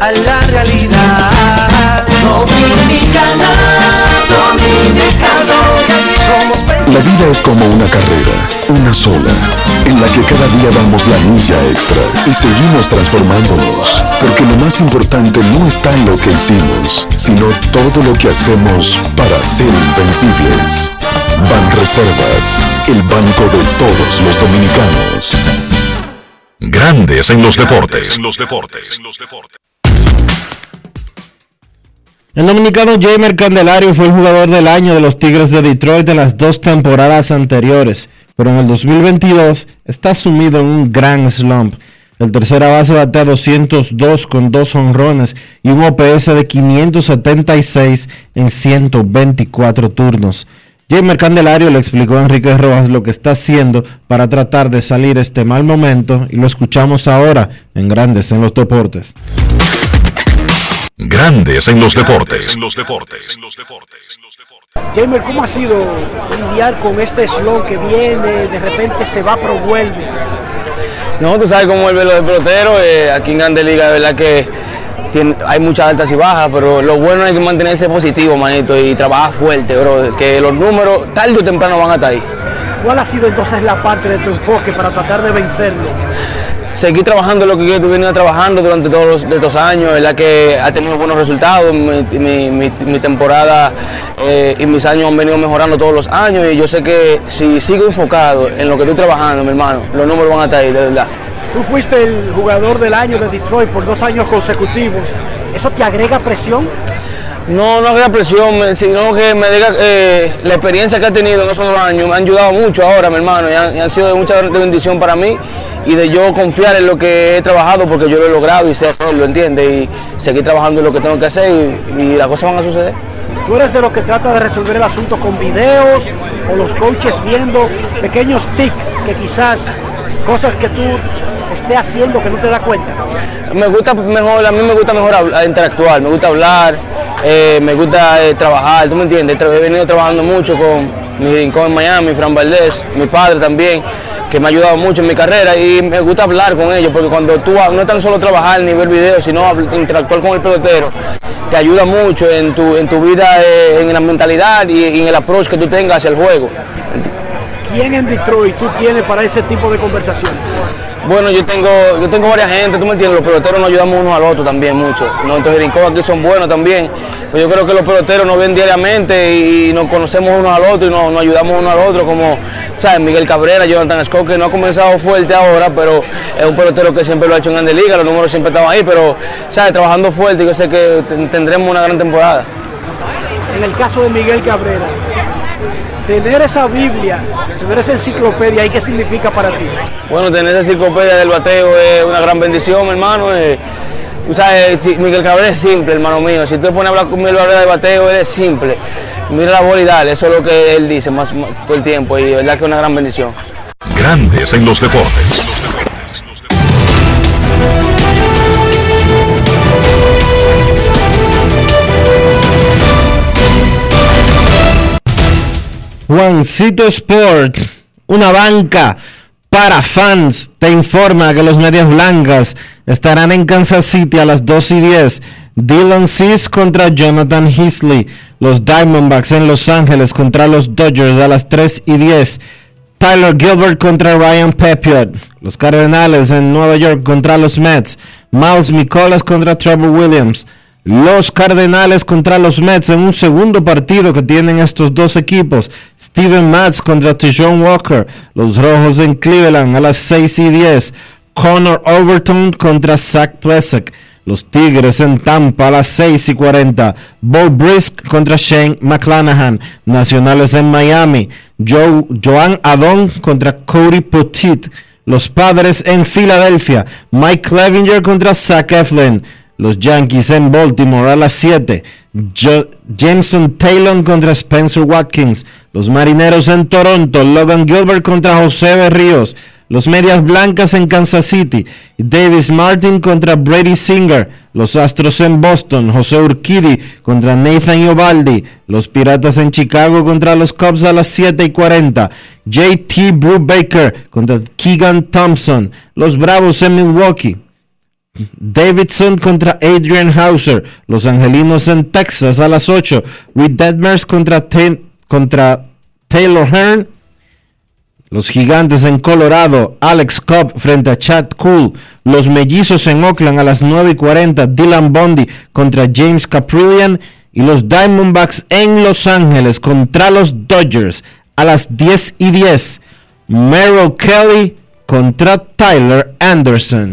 a la realidad. Dominicana, dominicano, somos La vida es como una carrera, una sola, en la que cada día damos la milla extra y seguimos transformándonos, porque lo más importante no está en lo que hicimos, sino todo lo que hacemos para ser invencibles. Ban Reservas, el banco de todos los dominicanos. Grandes en los deportes. En los deportes. El dominicano Jamer Candelario fue el jugador del año de los Tigres de Detroit en las dos temporadas anteriores, pero en el 2022 está sumido en un gran slump. El tercera base batea 202 con dos honrones y un OPS de 576 en 124 turnos. Jamer Candelario le explicó a Enrique Rojas lo que está haciendo para tratar de salir este mal momento y lo escuchamos ahora en Grandes en los Deportes. Grandes en los deportes. En los deportes. Jamer, ¿cómo ha sido lidiar con este slon que viene, de repente se va pero vuelve? No, tú sabes cómo vuelve lo de pelotero, eh, aquí en Grande Liga de verdad que tiene- hay muchas altas y bajas, pero lo bueno es que mantenerse positivo, manito, y trabajar fuerte, bro, que los números tarde o temprano van a estar ahí. ¿Cuál ha sido entonces la parte de tu enfoque para tratar de vencerlo? Seguir trabajando lo que yo he venido trabajando durante todos estos años, verdad que ha tenido buenos resultados, mi temporada eh, y mis años han venido mejorando todos los años y yo sé que si sigo enfocado en lo que estoy trabajando, mi hermano, los números van a estar ahí, de verdad. Tú fuiste el jugador del año de Detroit por dos años consecutivos. ¿Eso te agrega presión? No, no agrega presión, sino que me diga eh, la experiencia que he tenido en esos dos años me ha ayudado mucho ahora, mi hermano, y han, y han sido de mucha bendición para mí y de yo confiar en lo que he trabajado porque yo lo he logrado y sé hacerlo, ¿entiendes? Y seguir trabajando en lo que tengo que hacer y, y las cosas van a suceder. ¿Tú eres de los que trata de resolver el asunto con videos o los coaches viendo pequeños tics que quizás cosas que tú estés haciendo que no te das cuenta? Me gusta mejor, a mí me gusta mejor hablar- interactuar, me gusta hablar, eh, me gusta eh, trabajar, ¿tú me entiendes? He venido trabajando mucho con mi rincón en Miami, Fran Valdés, mi padre también, que me ha ayudado mucho en mi carrera y me gusta hablar con ellos, porque cuando tú no es tan solo trabajar ni ver videos, sino interactuar con el pelotero, te ayuda mucho en tu, en tu vida, eh, en la mentalidad y, y en el approach que tú tengas hacia el juego. ¿Quién en Detroit tú tienes para ese tipo de conversaciones? Bueno, yo tengo, yo tengo varias gente, tú me entiendes, los peloteros nos ayudamos unos al otro también mucho. Entonces rincón aquí son buenos también. Pues yo creo que los peloteros nos ven diariamente y, nos conocemos unos al otro y nos, ayudamos uno al otro, como ¿sabes? Miguel Cabrera, Jonathan Scott, que no ha comenzado fuerte ahora, pero es un pelotero que siempre lo ha hecho en Grande Liga, los números siempre estaban ahí, pero ¿sabes? trabajando fuerte yo sé que ten- tendremos una gran temporada. En el caso de Miguel Cabrera, tener esa Biblia, tener esa enciclopedia, ¿y qué significa para ti? Bueno, tener esa enciclopedia del bateo es una gran bendición, mi hermano. eh, tú sabes, si- Miguel Cabrera es simple, hermano mío. Si tú te pones a hablar con Miguel Cabrera de bateo, él es simple. Mira la bola y dale, eso es lo que él dice más, más todo el tiempo y de verdad que es una gran bendición. Grandes en los deportes. Juancito Sport, una banca para fans te informa que los Medias Blancas estarán en Kansas City a las 2 y 10. Dylan Cease contra Jonathan Heasley. Los Diamondbacks en Los Ángeles contra los Dodgers a las 3 y 10. Tyler Gilbert contra Ryan Pepiot. Los Cardenales en Nueva York contra los Mets. Miles Mikolas contra Trevor Williams. Los Cardenales contra los Mets en un segundo partido que tienen estos dos equipos. Steven Matz contra Tijon Walker. Los Rojos en Cleveland a las 6 y 10. Connor Overton contra Zach Plesak. Los Tigres en Tampa a las 6 y 40. Bo Brisk contra Shane McClanahan. Nacionales en Miami. Joe, Joan Adon contra Cody Petit. Los Padres en Filadelfia. Mike Clevinger contra Zach Eflin. Los Yankees en Baltimore a las 7. Jo- Jameson Taylor contra Spencer Watkins. Los Marineros en Toronto. Logan Gilbert contra José Berríos. Los Medias Blancas en Kansas City. Davis Martin contra Brady Singer. Los Astros en Boston. José Urquidi contra Nathan Iovaldi. Los Piratas en Chicago contra los Cubs a las 7 y 40. JT Brubaker contra Keegan Thompson. Los Bravos en Milwaukee. Davidson contra Adrian Hauser. Los Angelinos en Texas a las 8. Reed Detmers contra, Ta- contra Taylor Hearn. Los Gigantes en Colorado. Alex Cobb frente a Chad Cool. Los Mellizos en Oakland a las 9 y 40. Dylan Bondi contra James Caprillian. Y los Diamondbacks en Los Ángeles contra los Dodgers a las 10 y 10. Merrill Kelly contra Tyler Anderson.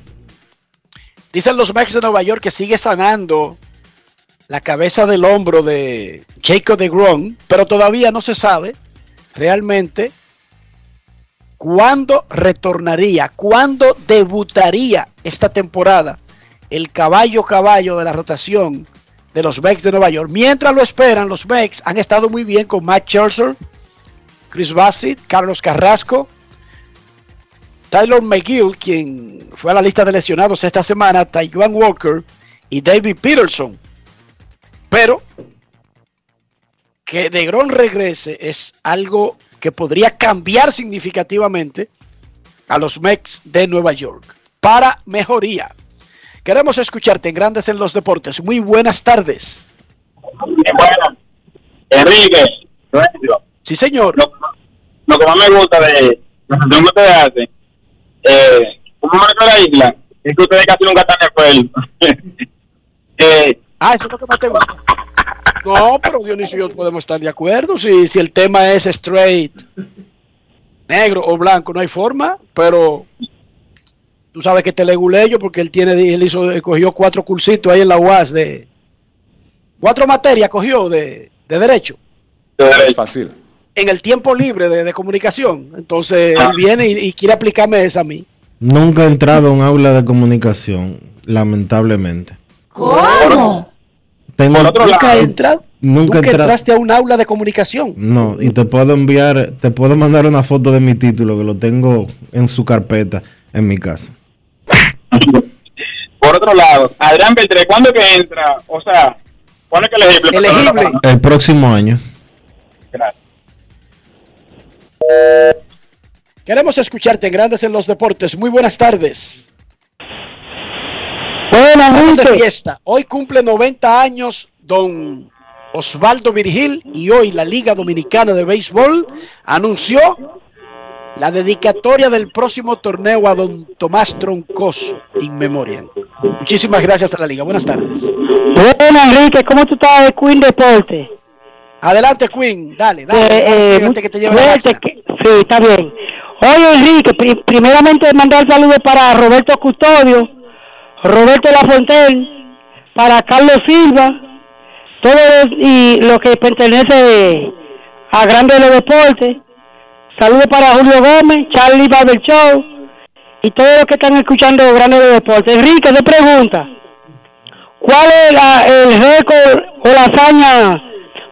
Dicen los Mets de Nueva York que sigue sanando la cabeza del hombro de Jacob de Grom, pero todavía no se sabe realmente cuándo retornaría, cuándo debutaría esta temporada el caballo caballo de la rotación de los Mets de Nueva York. Mientras lo esperan, los Mets han estado muy bien con Matt Scherzer, Chris Bassett, Carlos Carrasco, Tyler McGill, quien fue a la lista de lesionados esta semana, Taiwan Walker y David Peterson. Pero que DeGrom regrese es algo que podría cambiar significativamente a los Mets de Nueva York para mejoría. Queremos escucharte en Grandes en los Deportes. Muy buenas tardes. Bueno, Enrique, Sí, señor. Lo, lo que más me gusta de la que ustedes hacen, eh, como marca la isla, es que ustedes casi nunca están de acuerdo. eh, Ah, eso es lo que más te gusta. No, pero Dionisio y yo podemos estar de acuerdo. Si, si el tema es straight, negro o blanco, no hay forma, pero tú sabes que te legulé yo porque él tiene, él hizo, cogió cuatro cursitos ahí en la UAS de cuatro materias cogió de, de derecho Es fácil. En el tiempo libre de, de comunicación. Entonces él viene y, y quiere aplicarme esa a mí. Nunca he entrado a un aula de comunicación, lamentablemente. ¿Cómo? Tengo, Nunca, he entrado, nunca he nunca entraste a un aula de comunicación. No, y te puedo enviar, te puedo mandar una foto de mi título que lo tengo en su carpeta en mi casa. por otro lado, Adrián Beltré, ¿cuándo que entra? O sea, ¿cuándo es que elegible? Elegible. El próximo año. Gracias. Queremos escucharte en Grandes en los Deportes. Muy buenas tardes. Buenas, Estamos de fiesta. Hoy cumple 90 años don Osvaldo Virgil y hoy la Liga Dominicana de Béisbol anunció la dedicatoria del próximo torneo a don Tomás Troncoso, in memoriam. Muchísimas gracias a la Liga. Buenas tardes. Bueno, Enrique, ¿cómo tú estás de Queen Deporte? Adelante, Queen. Dale, dale. Eh, dale, eh, que te lleve fuerte, que- sí, está bien. Oye, Enrique, pri- primeramente mandar saludos para Roberto Custodio, Roberto Lafontaine, para Carlos Silva, todos y lo que pertenece a Grande de los Deportes. Saludos para Julio Gómez, Charlie Barber Show y todos los que están escuchando Grande de los Deportes. Enrique, te pregunta, ¿cuál es la- el récord o la hazaña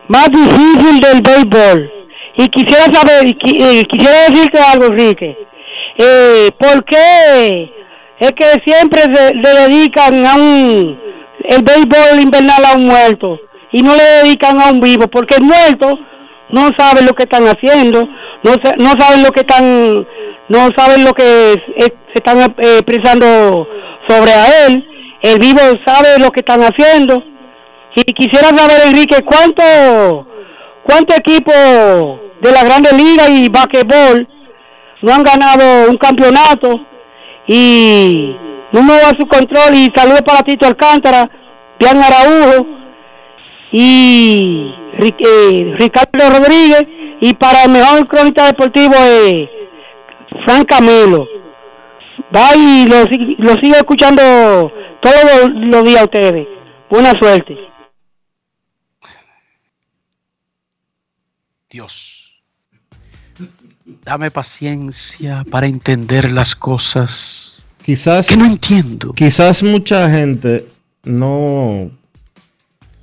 más difícil del béisbol? Y quisiera saber, eh, quisiera decirte algo, Enrique. Eh, ¿Por qué es que siempre le dedican a un el béisbol invernal a un muerto y no le dedican a un vivo? Porque el muerto no sabe lo que están haciendo, no no saben lo que están, no saben lo que se están eh, expresando sobre a él. El vivo sabe lo que están haciendo. Y quisiera saber, Enrique, ¿cuánto, cuánto equipo de la Grande Liga y basquetbol no han ganado un campeonato? Y número a su control y saludos para Tito Alcántara, Pian Araujo y eh, Ricardo Rodríguez y para el mejor cronista deportivo eh, Frank Camilo. Va y lo, lo sigo escuchando todos los, días ustedes. Buena suerte. Dios, dame paciencia para entender las cosas. Quizás. Que no entiendo. Quizás mucha gente no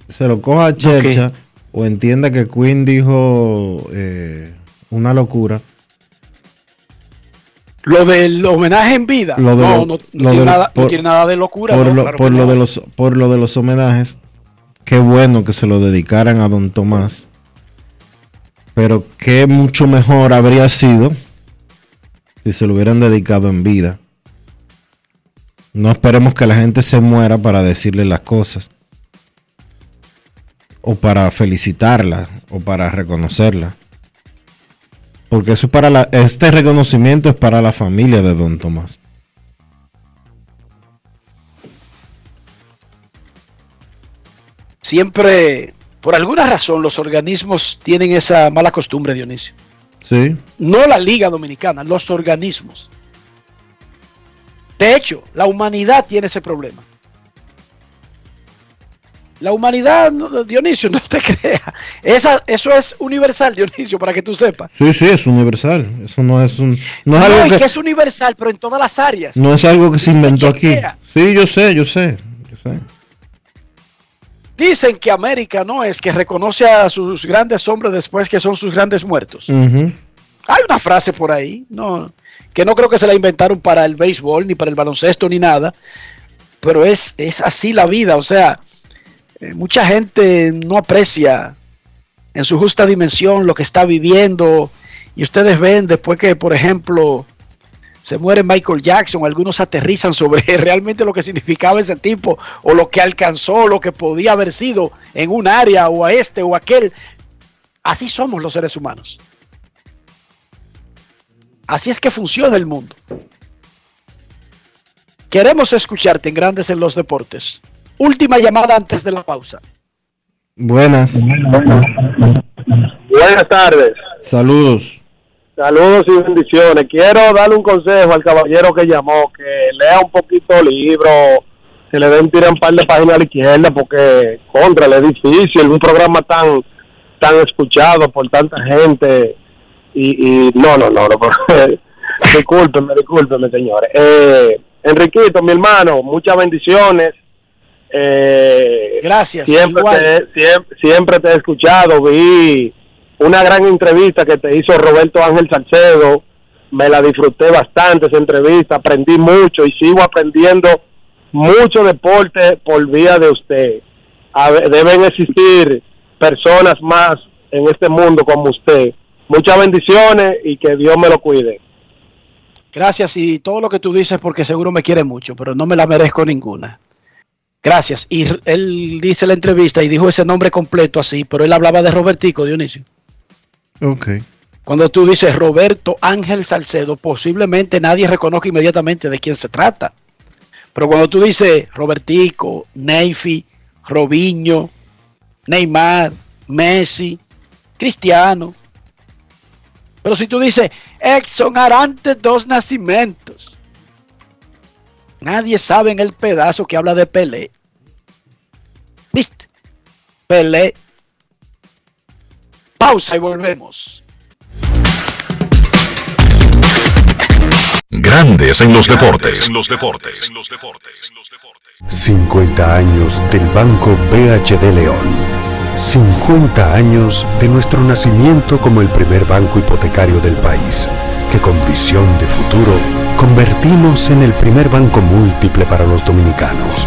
se lo coja a chercha o entienda que Queen dijo eh, una locura. Lo del homenaje en vida. Lo de no, lo- no, no lo tiene de nada, no por- tiene nada de locura. por no, lo, claro por que lo no. de los por lo de los homenajes qué bueno que se lo dedicaran a don Tomás pero qué mucho mejor habría sido si se lo hubieran dedicado en vida. No esperemos que la gente se muera para decirle las cosas. O para felicitarla o para reconocerla. Porque eso es para la, este reconocimiento es para la familia de don Tomás. Siempre, por alguna razón, los organismos tienen esa mala costumbre, Dionisio. sí No la Liga Dominicana, los organismos. De hecho, la humanidad tiene ese problema. La humanidad, Dionisio, no te creas. Esa, eso es universal, Dionisio, para que tú sepas. Sí, sí, es universal. Eso no es un, no No, es algo que, que es universal, pero en todas las áreas. no es algo que se inventó aquí. Sí, yo sé, yo sé, yo sé. Dicen que América no es que reconoce a sus grandes hombres después que son sus grandes muertos. Hay una frase por ahí, no, que no creo que se la inventaron para el béisbol, ni para el baloncesto, ni nada, pero es, es así la vida, o sea, eh, mucha gente no aprecia en su justa dimensión lo que está viviendo, y ustedes ven después que, por ejemplo, se muere Michael Jackson, algunos aterrizan sobre realmente lo que significaba ese tipo, o lo que alcanzó, lo que podía haber sido en un área, o a este o aquel. Así somos los seres humanos. Así es que funciona el mundo. Queremos escucharte en Grandes en los Deportes. Última llamada antes de la pausa. Buenas. Buenas tardes. Saludos. Saludos y bendiciones. Quiero darle un consejo al caballero que llamó, que lea un poquito el libro, que le den un par de páginas a la izquierda, porque contra le es difícil, un programa tan tan escuchado por tanta gente. Y, y no, no, no, no. discúlpeme, discúlpeme, señores. Eh, Enriquito, mi hermano, muchas bendiciones. Eh, Gracias. Siempre te, siempre, siempre te he escuchado, vi una gran entrevista que te hizo Roberto Ángel Salcedo, me la disfruté bastante esa entrevista, aprendí mucho y sigo aprendiendo mucho deporte por vía de usted. A deben existir personas más en este mundo como usted. Muchas bendiciones y que Dios me lo cuide. Gracias y todo lo que tú dices porque seguro me quiere mucho, pero no me la merezco ninguna. Gracias. Y él dice la entrevista y dijo ese nombre completo así, pero él hablaba de Robertico, Dionisio. Cuando tú dices Roberto Ángel Salcedo, posiblemente nadie reconozca inmediatamente de quién se trata. Pero cuando tú dices Robertico, Neyfi, Robinho, Neymar, Messi, Cristiano. Pero si tú dices Exxon Arantes dos nacimientos, nadie sabe en el pedazo que habla de Pelé. ¿Viste? Pelé. Pausa y volvemos. Grandes en los deportes. En los deportes. 50 años del Banco BHD León. 50 años de nuestro nacimiento como el primer banco hipotecario del país, que con visión de futuro convertimos en el primer banco múltiple para los dominicanos.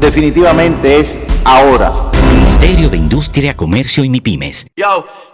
definitivamente es ahora. Ministerio de Industria, Comercio y MIPIMES. Yo,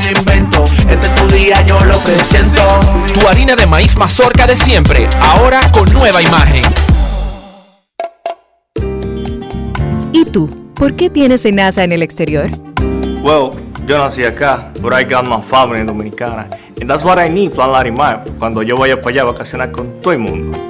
algún invento. Este es tu día, yo lo que siento. Tu harina de maíz mazorca de siempre, ahora con nueva imagen. ¿Y tú? ¿Por qué tienes enaza en el exterior? Well, yo nací acá, but I got my family dominicana. And that's what I need, Plan Larimar, cuando yo vaya para allá a vacacionar con todo el mundo.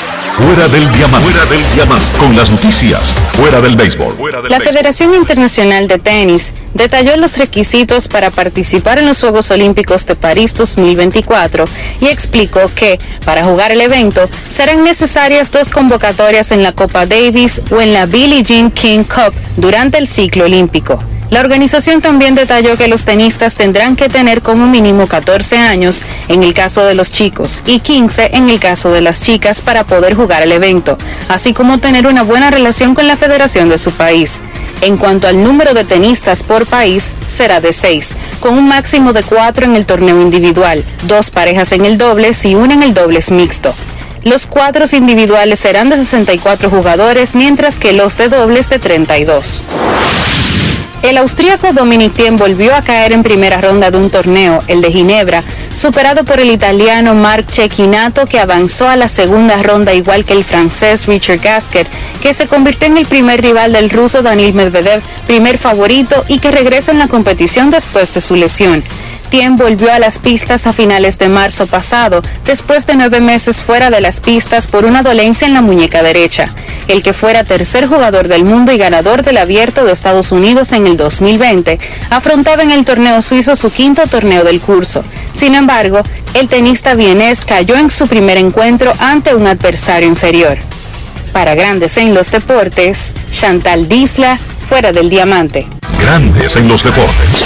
Fuera del diamante. Fuera del diamante. Con las noticias. Fuera del béisbol. La Federación Internacional de Tenis detalló los requisitos para participar en los Juegos Olímpicos de París 2024 y explicó que, para jugar el evento, serán necesarias dos convocatorias en la Copa Davis o en la Billie Jean King Cup durante el ciclo olímpico. La organización también detalló que los tenistas tendrán que tener como mínimo 14 años en el caso de los chicos y 15 en el caso de las chicas para poder jugar el evento, así como tener una buena relación con la federación de su país. En cuanto al número de tenistas por país, será de 6, con un máximo de 4 en el torneo individual, dos parejas en el dobles y una en el dobles mixto. Los cuadros individuales serán de 64 jugadores, mientras que los de dobles de 32. El austríaco Dominic Thiem volvió a caer en primera ronda de un torneo, el de Ginebra, superado por el italiano Marc Cecchinato que avanzó a la segunda ronda igual que el francés Richard Gasquet, que se convirtió en el primer rival del ruso Daniil Medvedev, primer favorito y que regresa en la competición después de su lesión. Tien volvió a las pistas a finales de marzo pasado, después de nueve meses fuera de las pistas por una dolencia en la muñeca derecha. El que fuera tercer jugador del mundo y ganador del abierto de Estados Unidos en el 2020, afrontaba en el torneo suizo su quinto torneo del curso. Sin embargo, el tenista vienés cayó en su primer encuentro ante un adversario inferior. Para Grandes en los Deportes, Chantal Disla, fuera del diamante. Grandes en los deportes.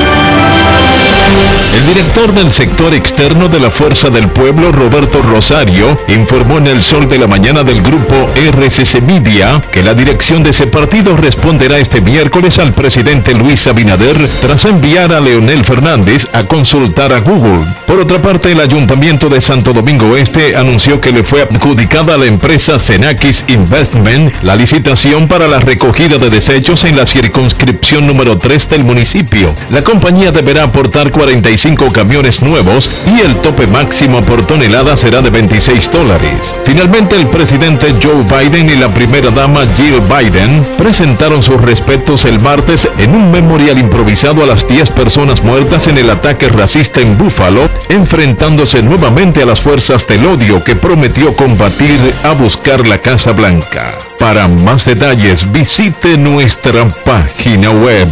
El director del sector externo de la Fuerza del Pueblo, Roberto Rosario, informó en el sol de la mañana del grupo RCC Media que la dirección de ese partido responderá este miércoles al presidente Luis Abinader tras enviar a Leonel Fernández a consultar a Google. Por otra parte, el Ayuntamiento de Santo Domingo Este anunció que le fue adjudicada a la empresa Senakis Investment la licitación para la recogida de desechos en la circunscripción número 3 del municipio. La compañía deberá aportar 45 camiones nuevos y el tope máximo por tonelada será de 26 dólares. Finalmente, el presidente Joe Biden y la primera dama Jill Biden presentaron sus respetos el martes en un memorial improvisado a las 10 personas muertas en el ataque racista en Buffalo, enfrentándose nuevamente a las fuerzas del odio que prometió combatir a buscar la Casa Blanca. Para más detalles visite nuestra página web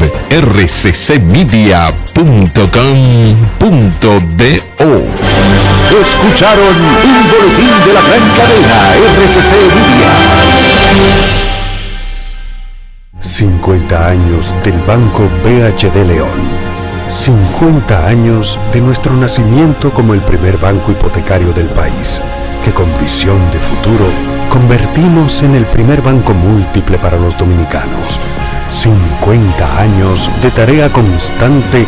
rccmedia.com.do. Escucharon un boletín de la gran cadena RCC Media. 50 años del Banco BHD León. 50 años de nuestro nacimiento como el primer banco hipotecario del país, que con visión de futuro convertimos en el primer banco múltiple para los dominicanos. 50 años de tarea constante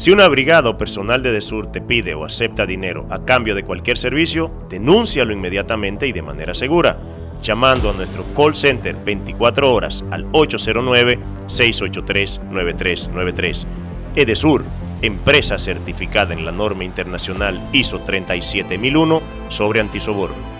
Si una brigada o personal de Edesur te pide o acepta dinero a cambio de cualquier servicio, denúncialo inmediatamente y de manera segura, llamando a nuestro call center 24 horas al 809-683-9393. Edesur, empresa certificada en la norma internacional ISO 37001 sobre antisoborno.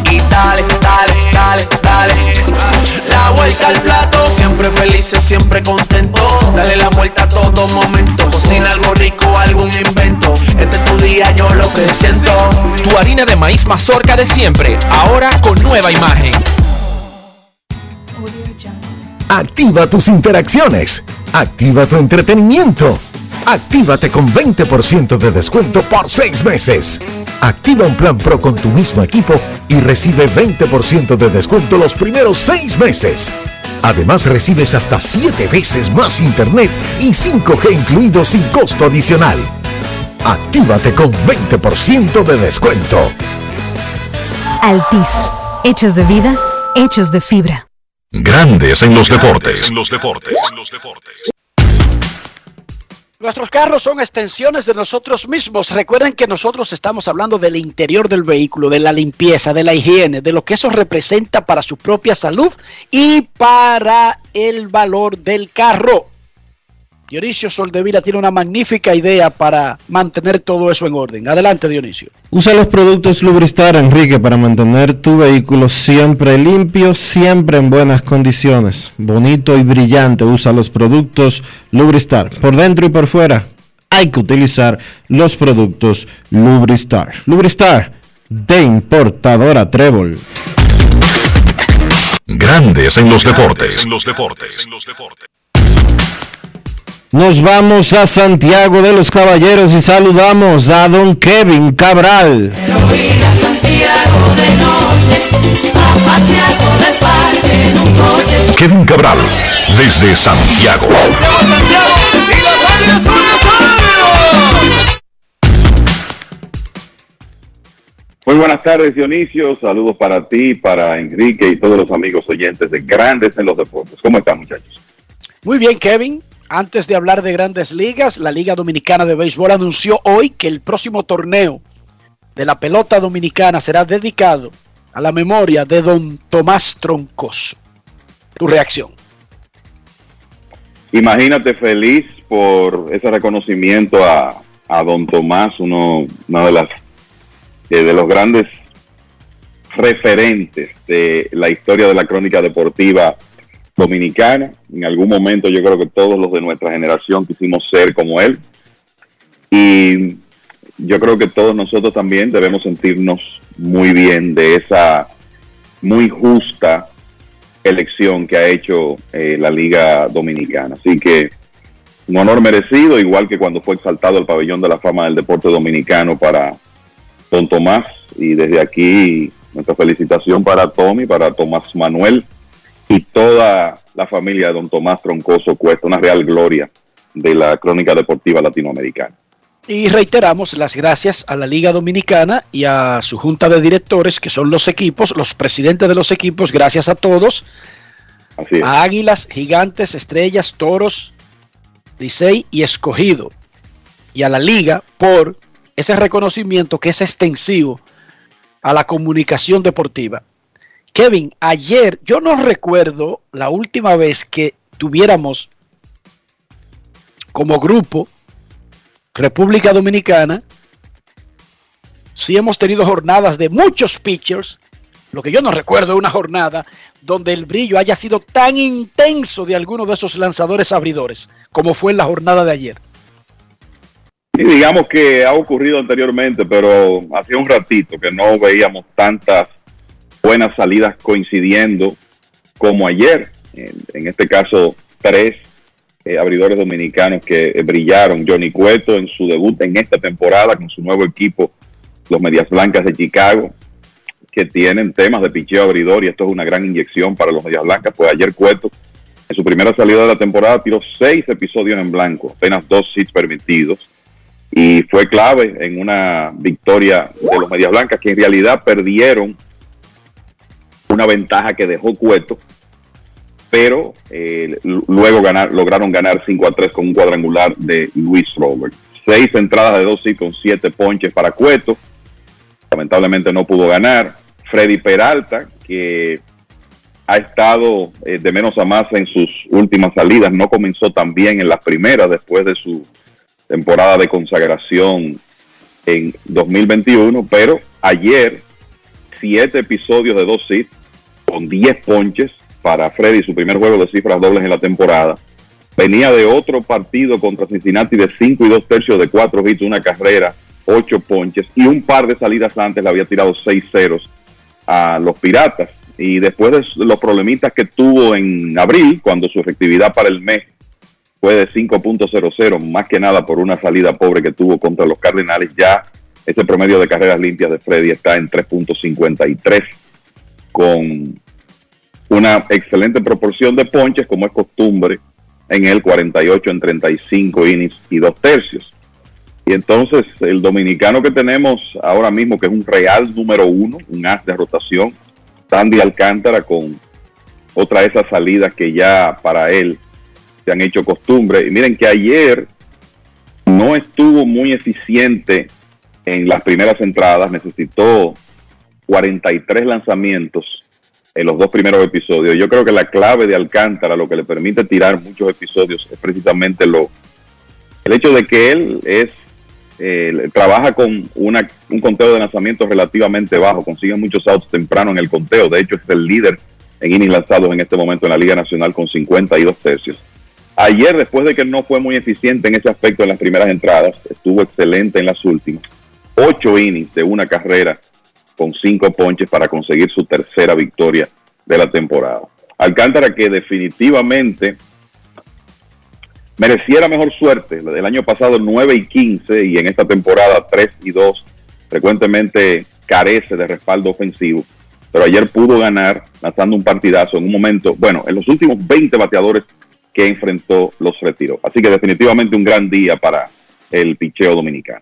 y dale, dale, dale, dale. La vuelta al plato, siempre felices, siempre contento. Dale la vuelta a todo momento. Cocina algo rico, algún invento. Este es tu día, yo lo que siento. Tu harina de maíz mazorca de siempre, ahora con nueva imagen. Activa tus interacciones. Activa tu entretenimiento. Actívate con 20% de descuento por 6 meses. Activa un plan Pro con tu mismo equipo y recibe 20% de descuento los primeros 6 meses. Además recibes hasta 7 veces más internet y 5G incluido sin costo adicional. Actívate con 20% de descuento. Altis. Hechos de vida, hechos de fibra. Grandes en los deportes. En los deportes. Nuestros carros son extensiones de nosotros mismos. Recuerden que nosotros estamos hablando del interior del vehículo, de la limpieza, de la higiene, de lo que eso representa para su propia salud y para el valor del carro. Dionisio Soldevila tiene una magnífica idea para mantener todo eso en orden. Adelante, Dionisio. Usa los productos Lubristar, Enrique, para mantener tu vehículo siempre limpio, siempre en buenas condiciones. Bonito y brillante. Usa los productos Lubristar. Por dentro y por fuera. hay que utilizar los productos Lubristar. Lubristar de importadora Trébol. Grandes en los deportes. los deportes. Nos vamos a Santiago de los Caballeros y saludamos a don Kevin Cabral. Kevin Cabral, desde Santiago. Muy buenas tardes, Dionisio. Saludos para ti, para Enrique y todos los amigos oyentes de Grandes en los Deportes. ¿Cómo están, muchachos? Muy bien, Kevin. Antes de hablar de grandes ligas, la Liga Dominicana de Béisbol anunció hoy que el próximo torneo de la pelota dominicana será dedicado a la memoria de don Tomás Troncoso. Tu reacción. Imagínate feliz por ese reconocimiento a, don Tomás, uno, una de las eh, de los grandes referentes de la historia de la crónica deportiva dominicana. En algún momento yo creo que todos los de nuestra generación quisimos ser como él. Y yo creo que todos nosotros también debemos sentirnos muy bien de esa muy justa elección que ha hecho eh, la Liga Dominicana. Así que un honor merecido, igual que cuando fue exaltado el pabellón de la fama del deporte dominicano para don Tomás. Y desde aquí nuestra felicitación para Tommy, para Tomás Manuel y toda la familia de don Tomás Troncoso Cuesta, una real gloria de la crónica deportiva latinoamericana. Y reiteramos las gracias a la Liga Dominicana y a su junta de directores, que son los equipos, los presidentes de los equipos, gracias a todos. A Águilas, Gigantes, Estrellas, Toros, Licey y Escogido. Y a la Liga por ese reconocimiento que es extensivo a la comunicación deportiva. Kevin, ayer yo no recuerdo la última vez que tuviéramos como grupo República Dominicana, sí hemos tenido jornadas de muchos pitchers, lo que yo no recuerdo es una jornada donde el brillo haya sido tan intenso de alguno de esos lanzadores abridores, como fue en la jornada de ayer. Digamos que ha ocurrido anteriormente, pero hacía un ratito que no veíamos tantas buenas salidas coincidiendo como ayer. En, este caso, tres eh, abridores dominicanos que eh, brillaron. Johnny Cueto en su debut en esta temporada con su nuevo equipo, los Medias Blancas de Chicago, que tienen temas de picheo abridor y esto es una gran inyección para los Medias Blancas. Pues ayer Cueto, en su primera salida de la temporada, tiró seis episodios en blanco, apenas dos hits permitidos y fue clave en una victoria de los Medias Blancas que en realidad perdieron una ventaja que dejó Cueto, pero eh, luego ganar, lograron ganar 5 a 3 con un cuadrangular de Luis Robert. Seis entradas de dos y con siete ponches para Cueto. Lamentablemente no pudo ganar. Freddy Peralta, que ha estado eh, de menos a más en sus últimas salidas, no comenzó tan bien en las primeras después de su temporada de consagración en 2021, pero ayer siete episodios de dos hits con 10 ponches para Freddy, su primer juego de cifras dobles en la temporada. Venía de otro partido contra Cincinnati de 5 y 2 tercios de 4 hits, una carrera, 8 ponches y un par de salidas antes le había tirado 6 ceros a los Piratas. Y después de los problemitas que tuvo en abril, cuando su efectividad para el mes fue de 5.00, más que nada por una salida pobre que tuvo contra los Cardenales. Ya ese promedio de carreras limpias de Freddy está en 3.53, con una excelente proporción de ponches, como es costumbre, en el 48 en 35 innings y dos tercios. Y entonces el dominicano que tenemos ahora mismo, que es un real número uno, un as de rotación, Sandy Alcántara con otra de esas salidas que ya para él se han hecho costumbre. Y miren que ayer no estuvo muy eficiente en las primeras entradas, necesitó 43 lanzamientos en los dos primeros episodios. Yo creo que la clave de Alcántara, lo que le permite tirar muchos episodios, es precisamente lo el hecho de que él es eh, trabaja con una, un conteo de lanzamientos relativamente bajo, consigue muchos outs temprano en el conteo. De hecho, es el líder en innings lanzados en este momento en la Liga Nacional con 52 tercios. Ayer, después de que no fue muy eficiente en ese aspecto en las primeras entradas, estuvo excelente en las últimas. Ocho innings de una carrera con cinco ponches para conseguir su tercera victoria de la temporada. Alcántara que definitivamente mereciera mejor suerte. El año pasado 9 y 15 y en esta temporada 3 y 2 frecuentemente carece de respaldo ofensivo. Pero ayer pudo ganar lanzando un partidazo en un momento, bueno, en los últimos 20 bateadores que enfrentó los retiró. Así que definitivamente un gran día para el picheo dominicano.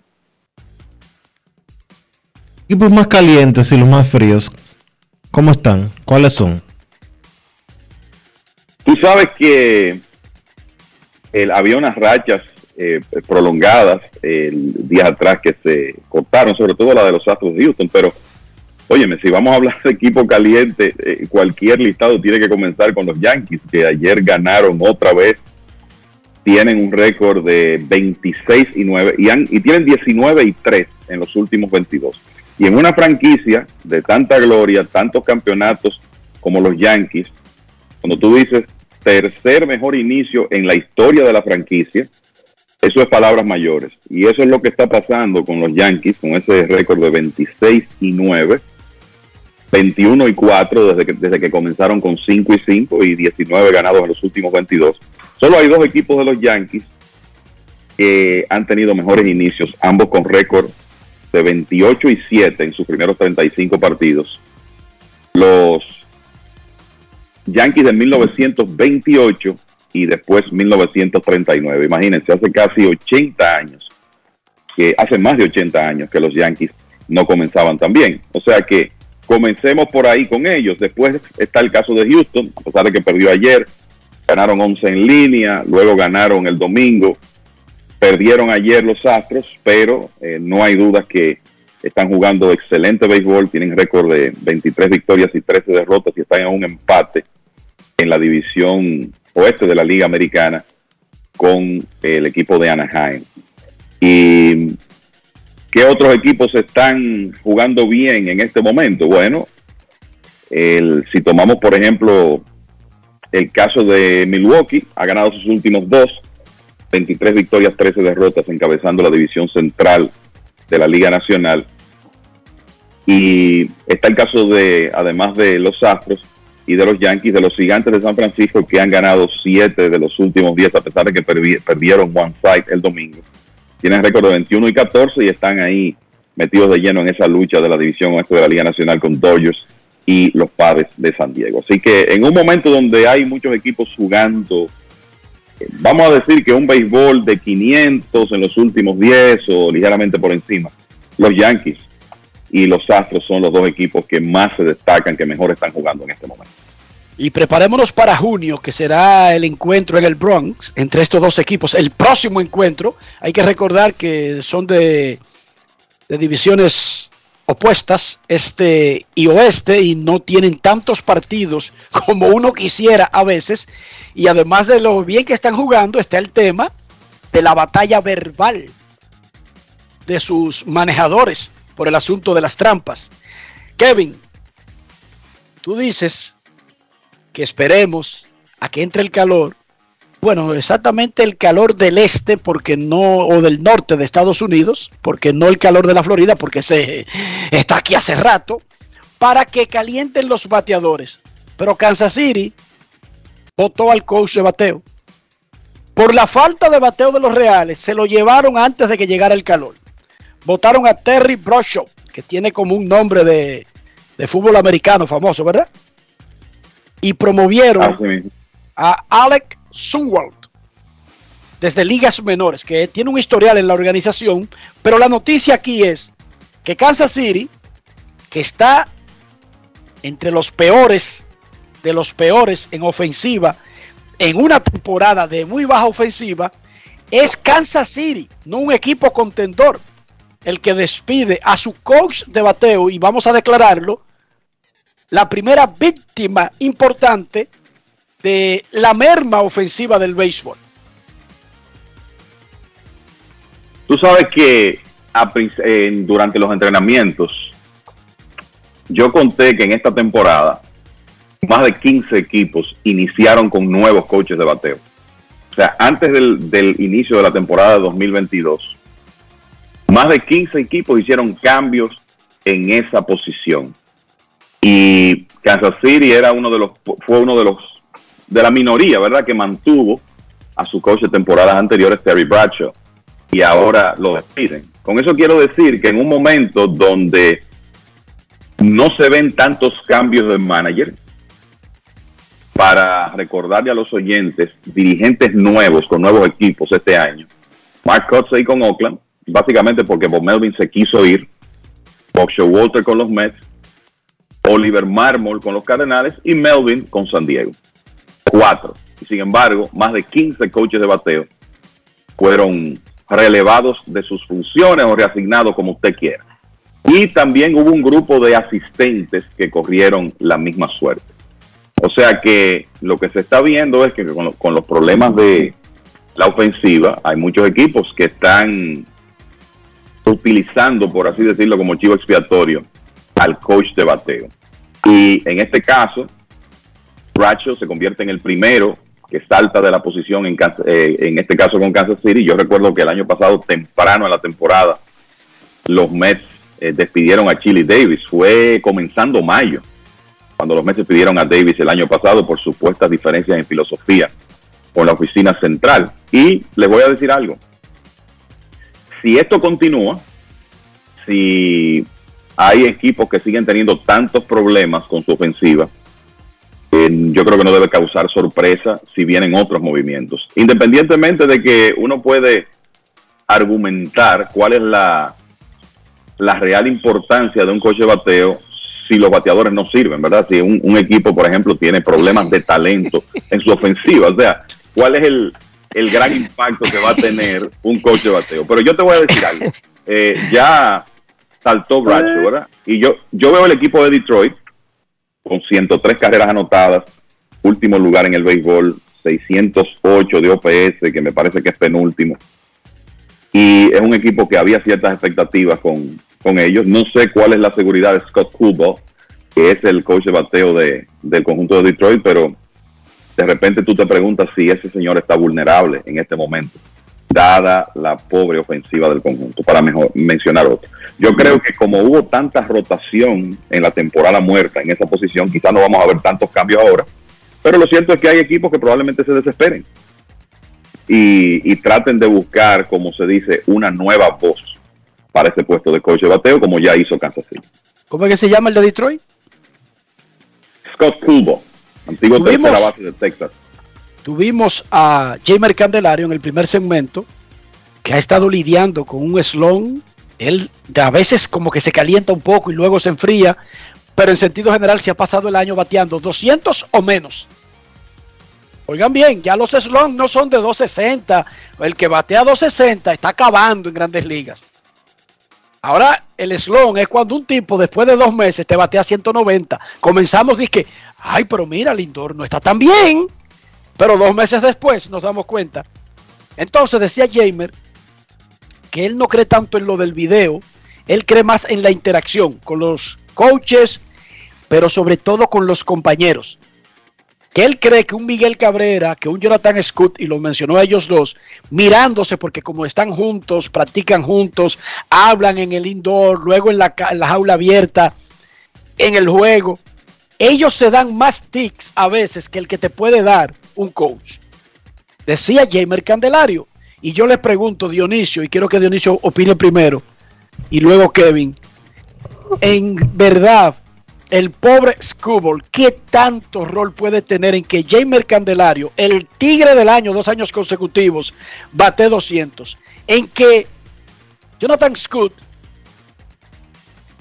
Equipos más calientes y los más fríos, ¿cómo están? ¿Cuáles son? Tú sabes que el, había unas rachas eh, prolongadas el día atrás que se cortaron, sobre todo la de los Astros de Houston, pero óyeme, si vamos a hablar de equipo caliente, eh, cualquier listado tiene que comenzar con los Yankees, que ayer ganaron otra vez, tienen un récord de 26 y 9 y, han, y tienen 19 y 3 en los últimos 22. Y en una franquicia de tanta gloria, tantos campeonatos como los Yankees, cuando tú dices tercer mejor inicio en la historia de la franquicia, eso es palabras mayores. Y eso es lo que está pasando con los Yankees, con ese récord de 26 y 9, 21 y 4 desde que, desde que comenzaron con 5 y 5 y 19 ganados en los últimos 22. Solo hay dos equipos de los Yankees que han tenido mejores inicios, ambos con récord de 28 y 7 en sus primeros 35 partidos. Los Yankees de 1928 y después 1939. Imagínense, hace casi 80 años, que hace más de 80 años que los Yankees no comenzaban tan bien. O sea que comencemos por ahí con ellos. Después está el caso de Houston, a pesar de que perdió ayer, ganaron 11 en línea, luego ganaron el domingo, perdieron ayer los Astros, pero eh, no hay dudas que están jugando excelente béisbol, tienen récord de 23 victorias y 13 derrotas y están en un empate en la división oeste de la Liga Americana con el equipo de Anaheim. ¿Y qué otros equipos están jugando bien en este momento? Bueno, el, si tomamos por ejemplo el caso de Milwaukee, ha ganado sus últimos dos, 23 victorias, 13 derrotas, encabezando la división central de la Liga Nacional. Y está el caso de, además de los Astros, y de los Yankees, de los Gigantes de San Francisco, que han ganado siete de los últimos días, a pesar de que perdieron one side el domingo. Tienen récord de 21 y 14 y están ahí metidos de lleno en esa lucha de la división oeste de la Liga Nacional con Dodgers y los Padres de San Diego. Así que en un momento donde hay muchos equipos jugando, vamos a decir que un béisbol de 500 en los últimos 10 o ligeramente por encima, los Yankees y los Astros son los dos equipos que más se destacan, que mejor están jugando en este momento. Y preparémonos para junio, que será el encuentro en el Bronx entre estos dos equipos. El próximo encuentro, hay que recordar que son de, de divisiones opuestas, este y oeste, y no tienen tantos partidos como uno quisiera a veces. Y además de lo bien que están jugando, está el tema de la batalla verbal de sus manejadores por el asunto de las trampas. Kevin, tú dices que esperemos a que entre el calor. Bueno, exactamente el calor del este, porque no, o del norte de Estados Unidos, porque no el calor de la Florida, porque se está aquí hace rato, para que calienten los bateadores. Pero Kansas City votó al coach de bateo. Por la falta de bateo de los Reales, se lo llevaron antes de que llegara el calor. Votaron a Terry Bradshaw, que tiene como un nombre de, de fútbol americano famoso, ¿verdad? y promovieron a Alec Sunwald desde ligas menores, que tiene un historial en la organización, pero la noticia aquí es que Kansas City, que está entre los peores de los peores en ofensiva, en una temporada de muy baja ofensiva, es Kansas City, no un equipo contendor, el que despide a su coach de bateo, y vamos a declararlo, la primera víctima importante de la merma ofensiva del béisbol. Tú sabes que durante los entrenamientos, yo conté que en esta temporada más de 15 equipos iniciaron con nuevos coaches de bateo. sea, antes del, del inicio de la temporada de 2022, más de 15 equipos hicieron cambios en esa posición. Y Kansas City era uno de los, fue uno de los, de la minoría, ¿verdad?, que mantuvo a su coach temporadas anteriores, Terry Bradshaw, y ahora lo despiden. Con eso quiero decir que en un momento donde no se ven tantos cambios de manager, para recordarle a los oyentes, dirigentes nuevos con nuevos equipos este año. Mark Cutsey con Oakland, básicamente porque Bob Melvin se quiso ir, Bob Walter con los Mets, Oliver Marmol con los Cardenales y Melvin con San Diego. Cuatro. Y sin embargo, más de 15 coaches de bateo fueron relevados de sus funciones o reasignados como usted quiera. Y también hubo un grupo de asistentes que corrieron la misma suerte. O sea que lo que se está viendo es que con, los problemas de la ofensiva, hay muchos equipos que están utilizando, por así decirlo, como chivo expiatorio al coach de bateo. Y en este caso, Bracho se convierte en el primero que salta de la posición en, eh, en este caso con Kansas City. Yo recuerdo que el año pasado, temprano en la temporada, los Mets eh, despidieron a Chili Davis. Fue comenzando mayo, cuando los Mets pidieron a Davis el año pasado por supuestas diferencias en filosofía con la oficina central. Y les voy a decir algo. Si esto continúa, si hay equipos que siguen teniendo tantos problemas con su ofensiva, yo creo que no debe causar sorpresa si vienen otros movimientos. Independientemente de que uno puede argumentar cuál es la, la real importancia de un coche de bateo si los bateadores no sirven, ¿verdad? Si un, equipo, por ejemplo, tiene problemas de talento en su ofensiva, o sea, ¿cuál es el, gran impacto que va a tener un coche de bateo? Pero yo te voy a decir algo. Eh, ya saltó Bradshaw, ¿verdad? Y yo, yo veo el equipo de Detroit con 103 carreras anotadas, último lugar en el béisbol, 608 de OPS, que me parece que es penúltimo. Y es un equipo que había ciertas expectativas con, ellos. No sé cuál es la seguridad de Scott Kubo, que es el coach de bateo de, del conjunto de Detroit, pero de repente tú te preguntas si ese señor está vulnerable en este momento, dada la pobre ofensiva del conjunto, para mejor mencionar otro. Yo creo que como hubo tanta rotación en la temporada muerta en esa posición, quizás no vamos a ver tantos cambios ahora, pero lo cierto es que hay equipos que probablemente se desesperen y, traten de buscar, como se dice, una nueva voz para ese puesto de coach de bateo, como ya hizo Kansas City. ¿Cómo es que se llama el de Detroit? Scott Kubo, antiguo tercera base de Texas. Tuvimos a Jamer Candelario en el primer segmento, que ha estado lidiando con un slon él a veces como que se calienta un poco y luego se enfría, pero en sentido general se ha pasado el año bateando 200 o menos. Oigan bien, ya los slots no son de 260. El que batea 260 está acabando en grandes ligas. Ahora el slon es cuando un tipo después de dos meses te batea 190. Comenzamos que, ay, pero mira, Lindor no está tan bien. Pero dos meses después nos damos cuenta. Entonces decía Jamer que él no cree tanto en lo del video, él cree más en la interacción con los coaches, pero sobre todo con los compañeros. Que él cree que un Miguel Cabrera, que un Jonathan Scott, y lo mencionó a ellos dos, mirándose porque como están juntos, practican juntos, hablan en el indoor, luego en la, en la jaula abierta, en el juego, ellos se dan más tics a veces que el que te puede dar un coach. Decía Jamer Candelario, y yo les pregunto, Dionisio, y quiero que Dionisio opine primero, y luego Kevin, en verdad, el pobre Scubble, ¿qué tanto rol puede tener en que Jamer Candelario, el tigre del año, dos años consecutivos, bate 200? En que Jonathan Scott,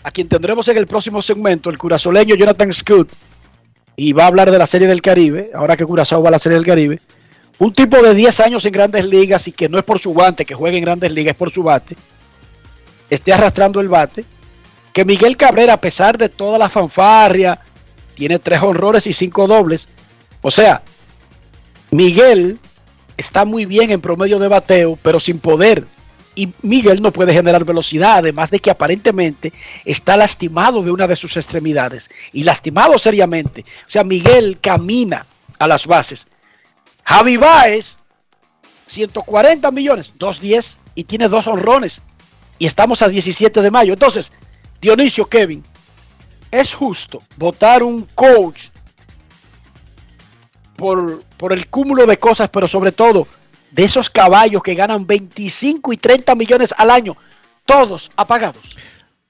a quien tendremos en el próximo segmento, el curazoleño Jonathan Scott, y va a hablar de la Serie del Caribe, ahora que Curazao va a la Serie del Caribe, un tipo de 10 años en grandes ligas y que no es por su guante, que juegue en grandes ligas, es por su bate, esté arrastrando el bate. Que Miguel Cabrera, a pesar de toda la fanfarria, tiene tres honrores y cinco dobles. O sea, Miguel está muy bien en promedio de bateo, pero sin poder. Y Miguel no puede generar velocidad, además de que aparentemente está lastimado de una de sus extremidades. Y lastimado seriamente. O sea, Miguel camina a las bases Javi Baez 140 millones, 210 y tiene dos honrones. Y estamos a 17 de mayo. Entonces, Dionisio Kevin, ¿es justo votar un coach por, por el cúmulo de cosas, pero sobre todo de esos caballos que ganan 25 y 30 millones al año, todos apagados?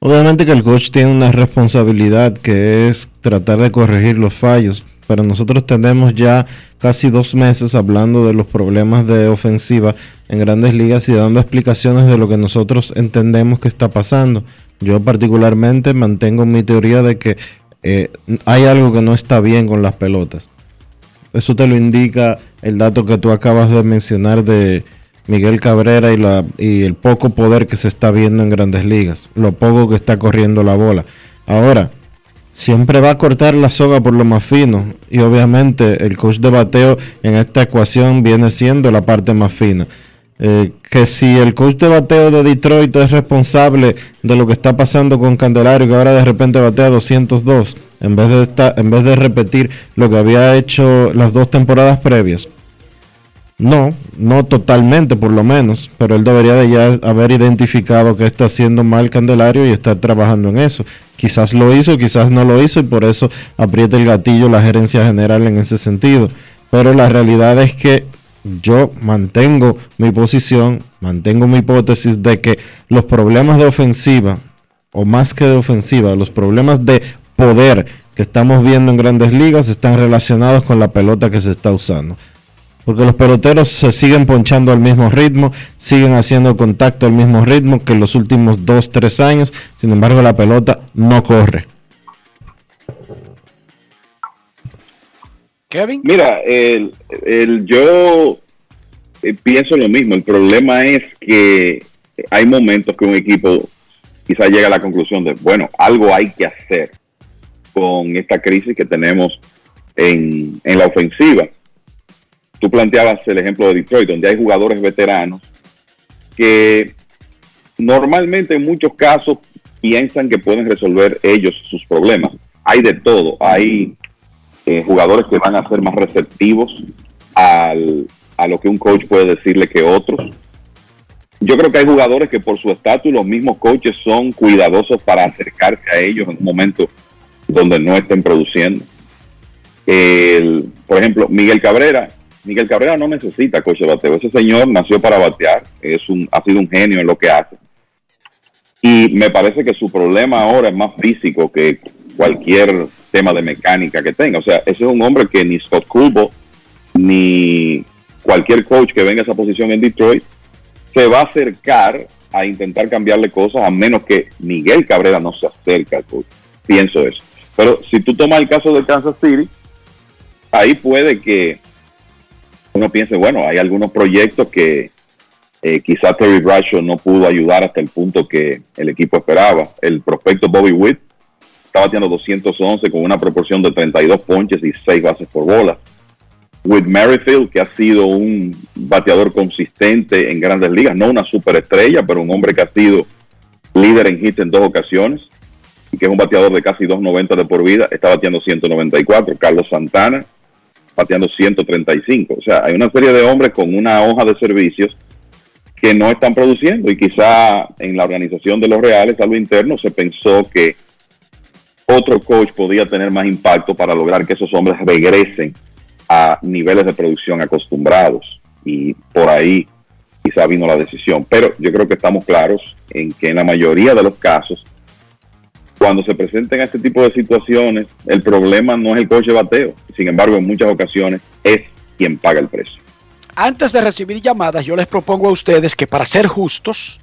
Obviamente que el coach tiene una responsabilidad que es tratar de corregir los fallos, pero nosotros tenemos ya casi dos meses hablando de los problemas de ofensiva en grandes ligas y dando explicaciones de lo que nosotros entendemos que está pasando. Yo particularmente mantengo mi teoría de que eh, hay algo que no está bien con las pelotas. Eso te lo indica el dato que tú acabas de mencionar de Miguel Cabrera y, la, y el poco poder que se está viendo en grandes ligas, lo poco que está corriendo la bola. Ahora, siempre va a cortar la soga por lo más fino y obviamente el coach de bateo en esta ecuación viene siendo la parte más fina. Eh, que si el coach de bateo de Detroit es responsable de lo que está pasando con Candelario, que ahora de repente batea 202, en vez de, estar, en vez de repetir lo que había hecho las dos temporadas previas. No, no totalmente por lo menos, pero él debería de ya haber identificado que está haciendo mal Candelario y estar trabajando en eso. Quizás lo hizo, quizás no lo hizo y por eso aprieta el gatillo la gerencia general en ese sentido. Pero la realidad es que yo mantengo mi posición, mantengo mi hipótesis de que los problemas de ofensiva, o más que de ofensiva, los problemas de poder que estamos viendo en grandes ligas están relacionados con la pelota que se está usando. Porque los peloteros se siguen ponchando al mismo ritmo, siguen haciendo contacto al mismo ritmo que los últimos 2, 3 años. Sin embargo, la pelota no corre. Kevin. Mira, el, el, yo eh, pienso lo mismo. El problema es que hay momentos que un equipo quizás llega a la conclusión de, bueno, algo hay que hacer con esta crisis que tenemos en, en la ofensiva. Tú planteabas el ejemplo de Detroit, donde hay jugadores veteranos que normalmente en muchos casos piensan que pueden resolver ellos sus problemas. Hay de todo, hay eh, jugadores que van a ser más receptivos al, a lo que un coach puede decirle que otros. Yo creo que hay jugadores que por su estatus los mismos coaches son cuidadosos para acercarse a ellos en un momento donde no estén produciendo. El, por ejemplo, Miguel Cabrera. Miguel Cabrera no necesita coche bateo. Ese señor nació para batear. Es un, ha sido un genio en lo que hace. Y me parece que su problema ahora es más físico que cualquier tema de mecánica que tenga. O sea, ese es un hombre que ni Scott Culbo ni cualquier coach que venga a esa posición en Detroit se va a acercar a intentar cambiarle cosas a menos que Miguel Cabrera no se acerque al. Pienso eso. Pero si tú tomas el caso de Kansas City, ahí puede que uno piense, bueno, hay algunos proyectos que eh, quizás Terry Bradshaw no pudo ayudar hasta el punto que el equipo esperaba. El prospecto Bobby Witt está bateando 211 con una proporción de 32 ponches y 6 bases por bola. With Merrifield, que ha sido un bateador consistente en grandes ligas, no una superestrella, pero un hombre que ha sido líder en hit en dos ocasiones que es un bateador de casi 2.90 de por vida, está bateando 194. Carlos Santana bateando 135. O sea, hay una serie de hombres con una hoja de servicios que no están produciendo y quizá en la organización de los Reales, a lo interno, se pensó que otro coach podía tener más impacto para lograr que esos hombres regresen a niveles de producción acostumbrados y por ahí quizá vino la decisión. Pero yo creo que estamos claros en que en la mayoría de los casos, cuando se presenten este tipo de situaciones, el problema no es el coche bateo. Sin embargo, en muchas ocasiones es quien paga el precio. Antes de recibir llamadas, yo les propongo a ustedes que para ser justos,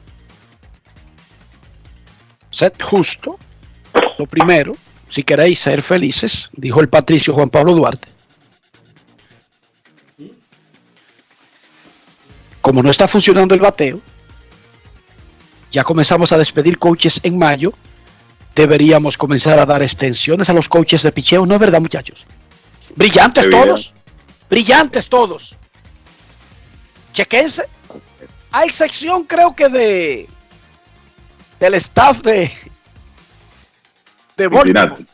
ser justo, lo primero, si queréis ser felices, dijo el patricio Juan Pablo Duarte, como no está funcionando el bateo, ya comenzamos a despedir coaches en mayo, deberíamos comenzar a dar extensiones a los coaches de picheo, ¿no es verdad muchachos? Brillantes todos, brillantes todos. Chequense, a excepción creo que de del staff de de Baltimore.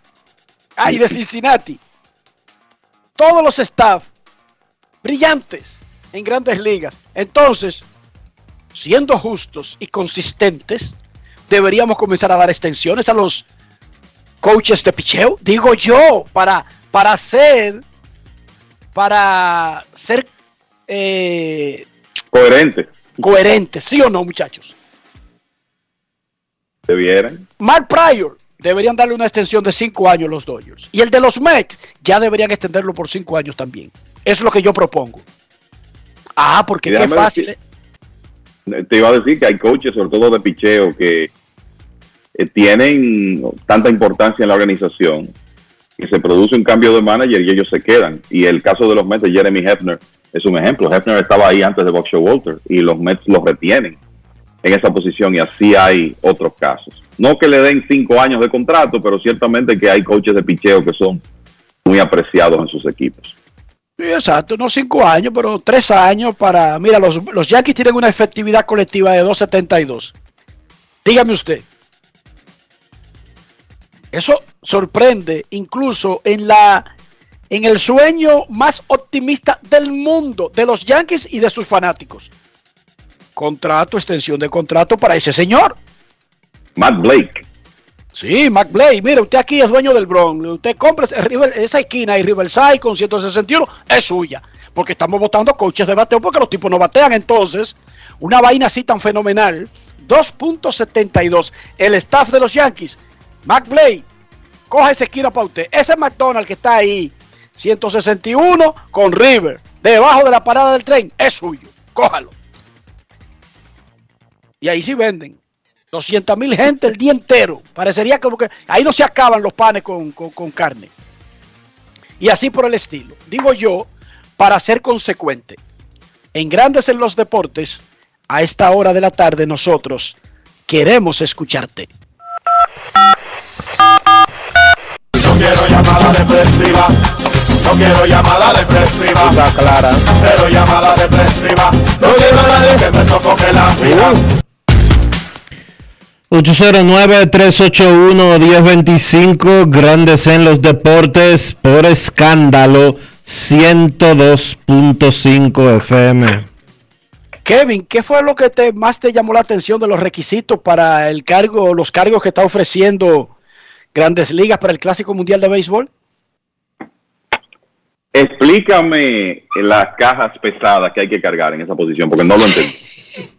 Ah, y de Cincinnati. Todos los staff brillantes en grandes ligas. Entonces, siendo justos y consistentes, deberíamos comenzar a dar extensiones a los coaches de picheo. Digo yo, para, para ser, para ser eh, Coherente. coherentes, ¿sí o no, muchachos? Debieran. Mark Pryor deberían darle una extensión de cinco años a los Dodgers. Y el de los Mets ya deberían extenderlo por cinco años también. Eso es lo que yo propongo. Ah, porque qué fácil. decir- Te iba a decir que hay coaches, sobre todo de picheo, que tienen tanta importancia en la organización que se produce un cambio de manager y ellos se quedan. Y el caso de los Mets de Jeremy Hefner es un ejemplo. Hefner estaba ahí antes de Buck Walter y los Mets los retienen en esa posición y así hay otros casos. No que le den cinco años de contrato, pero ciertamente que hay coaches de picheo que son muy apreciados en sus equipos. Sí, exacto, no cinco años, pero tres años para... Mira, los, los Yankees tienen una efectividad colectiva de 2.72. Dígame usted. Eso sorprende incluso en la en el sueño más optimista del mundo de los Yankees y de sus fanáticos. Contrato, extensión de contrato para ese señor. Matt Blake. Sí, McBlay, mire, usted aquí es dueño del Bronx. Usted compra esa esquina y Riverside con 161 es suya. Porque estamos votando coaches de bateo porque los tipos no batean. Entonces, una vaina así tan fenomenal, 2.72. El staff de los Yankees, McBlay, coja esa esquina para usted. Ese McDonald que está ahí, 161 con River, debajo de la parada del tren, es suyo. Cójalo. Y ahí sí venden. 200 mil gente el día entero. Parecería como que ahí no se acaban los panes con- con carne. Y así por el estilo. Digo yo, para ser consecuente, en Grandes en los Deportes, a esta hora de la tarde nosotros queremos escucharte. Quiero llamada depresiva. No quiero llamada depresiva. Está clara. Cero llamada depresiva. No quiero a nadie que me sofoque la vida. 809-381-1025, Grandes en los Deportes, por escándalo, 102.5 FM. Kevin, ¿qué fue lo que te más te llamó la atención de los requisitos para el cargo, los cargos que está ofreciendo Grandes Ligas para el Clásico Mundial de Béisbol? Explícame las cajas pesadas que hay que cargar en esa posición, porque no lo entendí.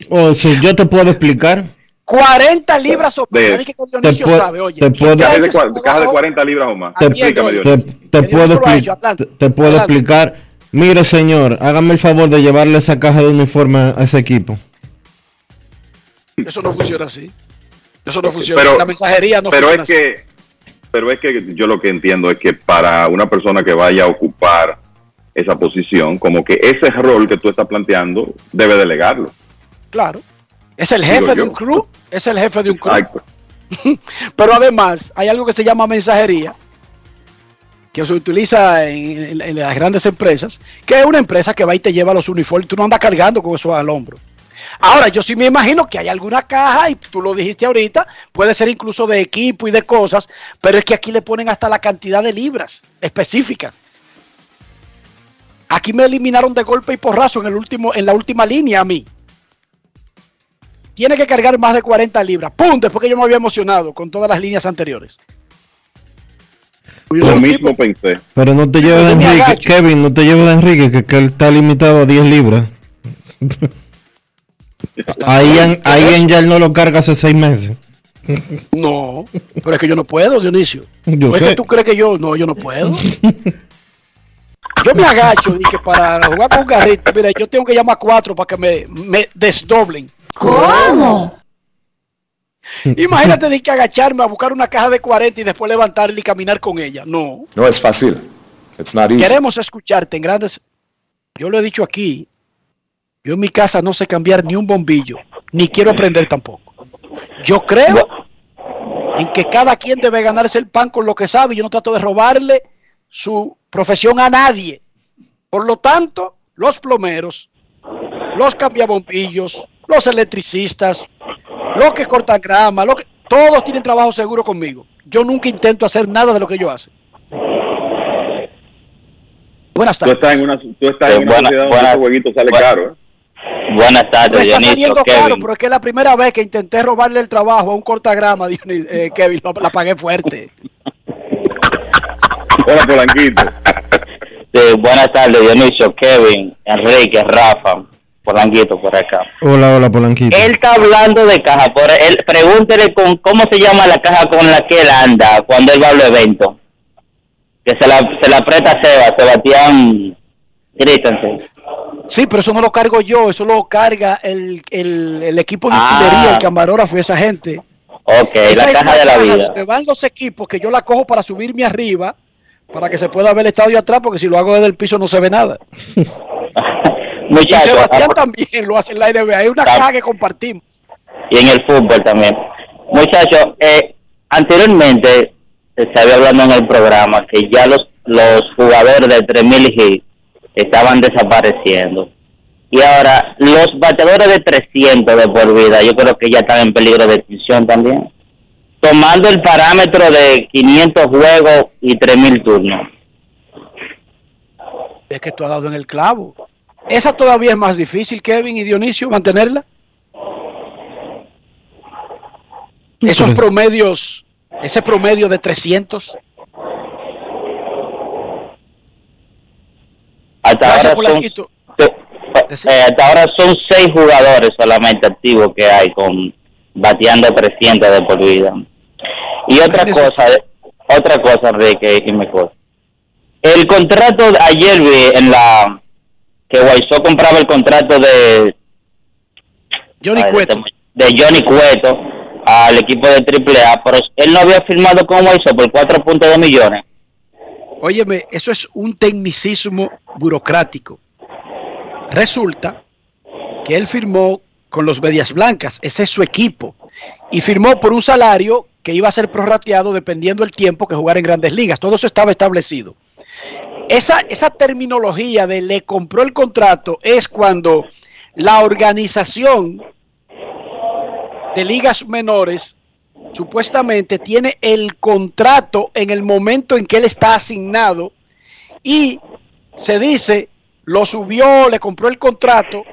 O si yo te puedo explicar. 40 libras o más. De- que Te pu- sabe, oye. te puedo- Cajas de. 40 libras o más. Te, Explícame, te- puedo, adelante, te- puedo adelante. explicar. Mire, señor, hágame el favor de llevarle esa caja de uniforme a ese equipo. Eso no funciona así. Eso no funciona. Pero- la mensajería no pero funciona es que pero es que yo lo que entiendo es que para una persona que vaya a ocupar esa posición, como que ese rol que tú estás planteando debe delegarlo. Claro. Es el jefe Digo de yo. un club. Es el jefe de un club. Exacto. Pero además, hay algo que se llama mensajería, que se utiliza en, en- en las grandes empresas, que es una empresa que va y te lleva los uniformes. Tú no andas cargando con eso al hombro. Ahora, yo sí me imagino que hay alguna caja, y tú lo dijiste ahorita, puede ser incluso de equipo y de cosas, pero es que aquí le ponen hasta la cantidad de libras específica. Aquí me eliminaron de golpe y porrazo en, el último, en la última línea a mí. Tiene que cargar más de 40 libras. ¡Pum! Después que yo me había emocionado con todas las líneas anteriores. Lo mismo pensé. Pero no te lleves me Enrique. Kevin, no te lleves de Enrique, que, que él está limitado a 10 libras. ahí, en, ahí en ya él no lo carga hace 6 meses. No, pero es que yo no puedo, Dionisio. Yo ¿O es sé. que tú crees que yo no, yo no puedo? Yo me agacho y que para jugar con un garrito, mira, yo tengo que llamar a cuatro para que me, me desdoblen. ¿Cómo? Imagínate de que agacharme a buscar una caja de 40 y después levantarla y caminar con ella. No. No es fácil. It's not easy. Queremos escucharte en grandes. Yo lo he dicho aquí. Yo en mi casa no sé cambiar ni un bombillo, ni quiero aprender tampoco. Yo creo en que cada quien debe ganarse el pan con lo que sabe. y Yo no trato de robarle su profesión a nadie. Por lo tanto, los plomeros, los cambiabombillos, los electricistas, los que cortan grama, los que- todos tienen trabajo seguro conmigo. Yo nunca intento hacer nada de lo que ellos hacen. Buenas Tú tardes. estás en una, tú estás Eh, en una buena- sociedad donde buena- ese jueguito sale buena- caro. ¿eh? Buenas tardes, está Dionisio, saliendo Kevin. caro, pero es que la primera vez que intenté robarle el trabajo a un cortagrama, Dionis- eh, Kevin, lo- la pagué fuerte. Hola, Polanquito. Sí, buenas tardes, Dionisio, Kevin, Enrique, Rafa, Polanquito por acá. Hola, hola, Polanquito. Él está hablando de caja, por él, pregúntele con cómo se llama la caja con la que él anda cuando él va a los eventos. Que se la, se la aprieta Seba, Sebastián Christensen. Sí, pero eso no lo cargo yo, eso lo carga el, el, el equipo de Ah. utilería, el camarógrafo y esa gente. Ok, Esa la es caja de la vida. donde van los equipos que yo la cojo para subirme arriba, para que se pueda ver el estadio atrás, porque si lo hago desde el piso no se ve nada. Y Muchachos, Sebastián ah, también lo hace en la NBA. Hay una caja que compartimos. y en el fútbol también. Muchachos, eh, anteriormente se había hablando en el programa que ya los, los jugadores de 3000 hits estaban desapareciendo. Y ahora los bateadores de 300 de por vida, yo creo que ya están en peligro de extinción también. Tomando el parámetro de 500 juegos y 3000 turnos. Es que tú has dado en el clavo. Esa todavía es más difícil, Kevin y Dionisio, mantenerla. Esos promedios, ese promedio de 300. Hasta Gracias, ahora son Polanquito. Eh, hasta ahora son seis jugadores solamente activos que hay con bateando 300 de por vida. Y otra cosa, otra cosa, Enrique y mejor. El contrato, ayer vi en la que Guaysó compraba el contrato de Johnny Cueto. de Johnny Cueto al equipo de AAA, pero él no había firmado con Guaysó por 4.2 millones. Óyeme, eso es un tecnicismo burocrático. Resulta que él firmó con los Medias Blancas, ese es su equipo, y firmó por un salario que iba a ser prorrateado dependiendo del tiempo que jugara en grandes ligas. Todo eso estaba establecido. Esa, esa terminología de le compró el contrato es cuando la organización de ligas menores supuestamente tiene el contrato en el momento en que él está asignado y se dice, lo subió, le compró el contrato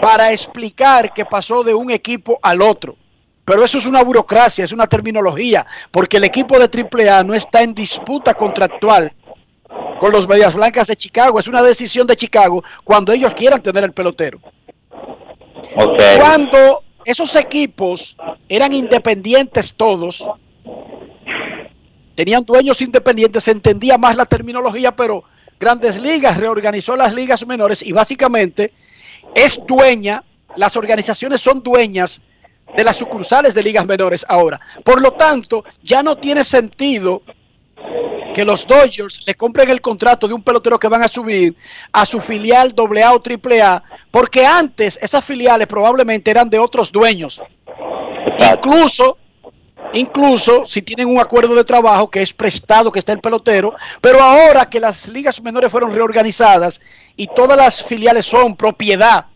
para explicar que pasó de un equipo al otro. Pero eso es una burocracia, es una terminología, porque el equipo de AAA no está en disputa contractual con los Medias Blancas de Chicago, es una decisión de Chicago cuando ellos quieran tener el pelotero. Cuando esos equipos eran independientes todos, tenían dueños independientes, se entendía más la terminología, pero Grandes Ligas reorganizó las ligas menores y básicamente es dueña, las organizaciones son dueñas de las sucursales de ligas menores ahora. Por lo tanto, ya no tiene sentido que los Dodgers le compren el contrato de un pelotero que van a subir a su filial AA o AAA, porque antes esas filiales probablemente eran de otros dueños. Incluso, incluso si tienen un acuerdo de trabajo que es prestado, que está el pelotero, pero ahora que las ligas menores fueron reorganizadas y todas las filiales son propiedad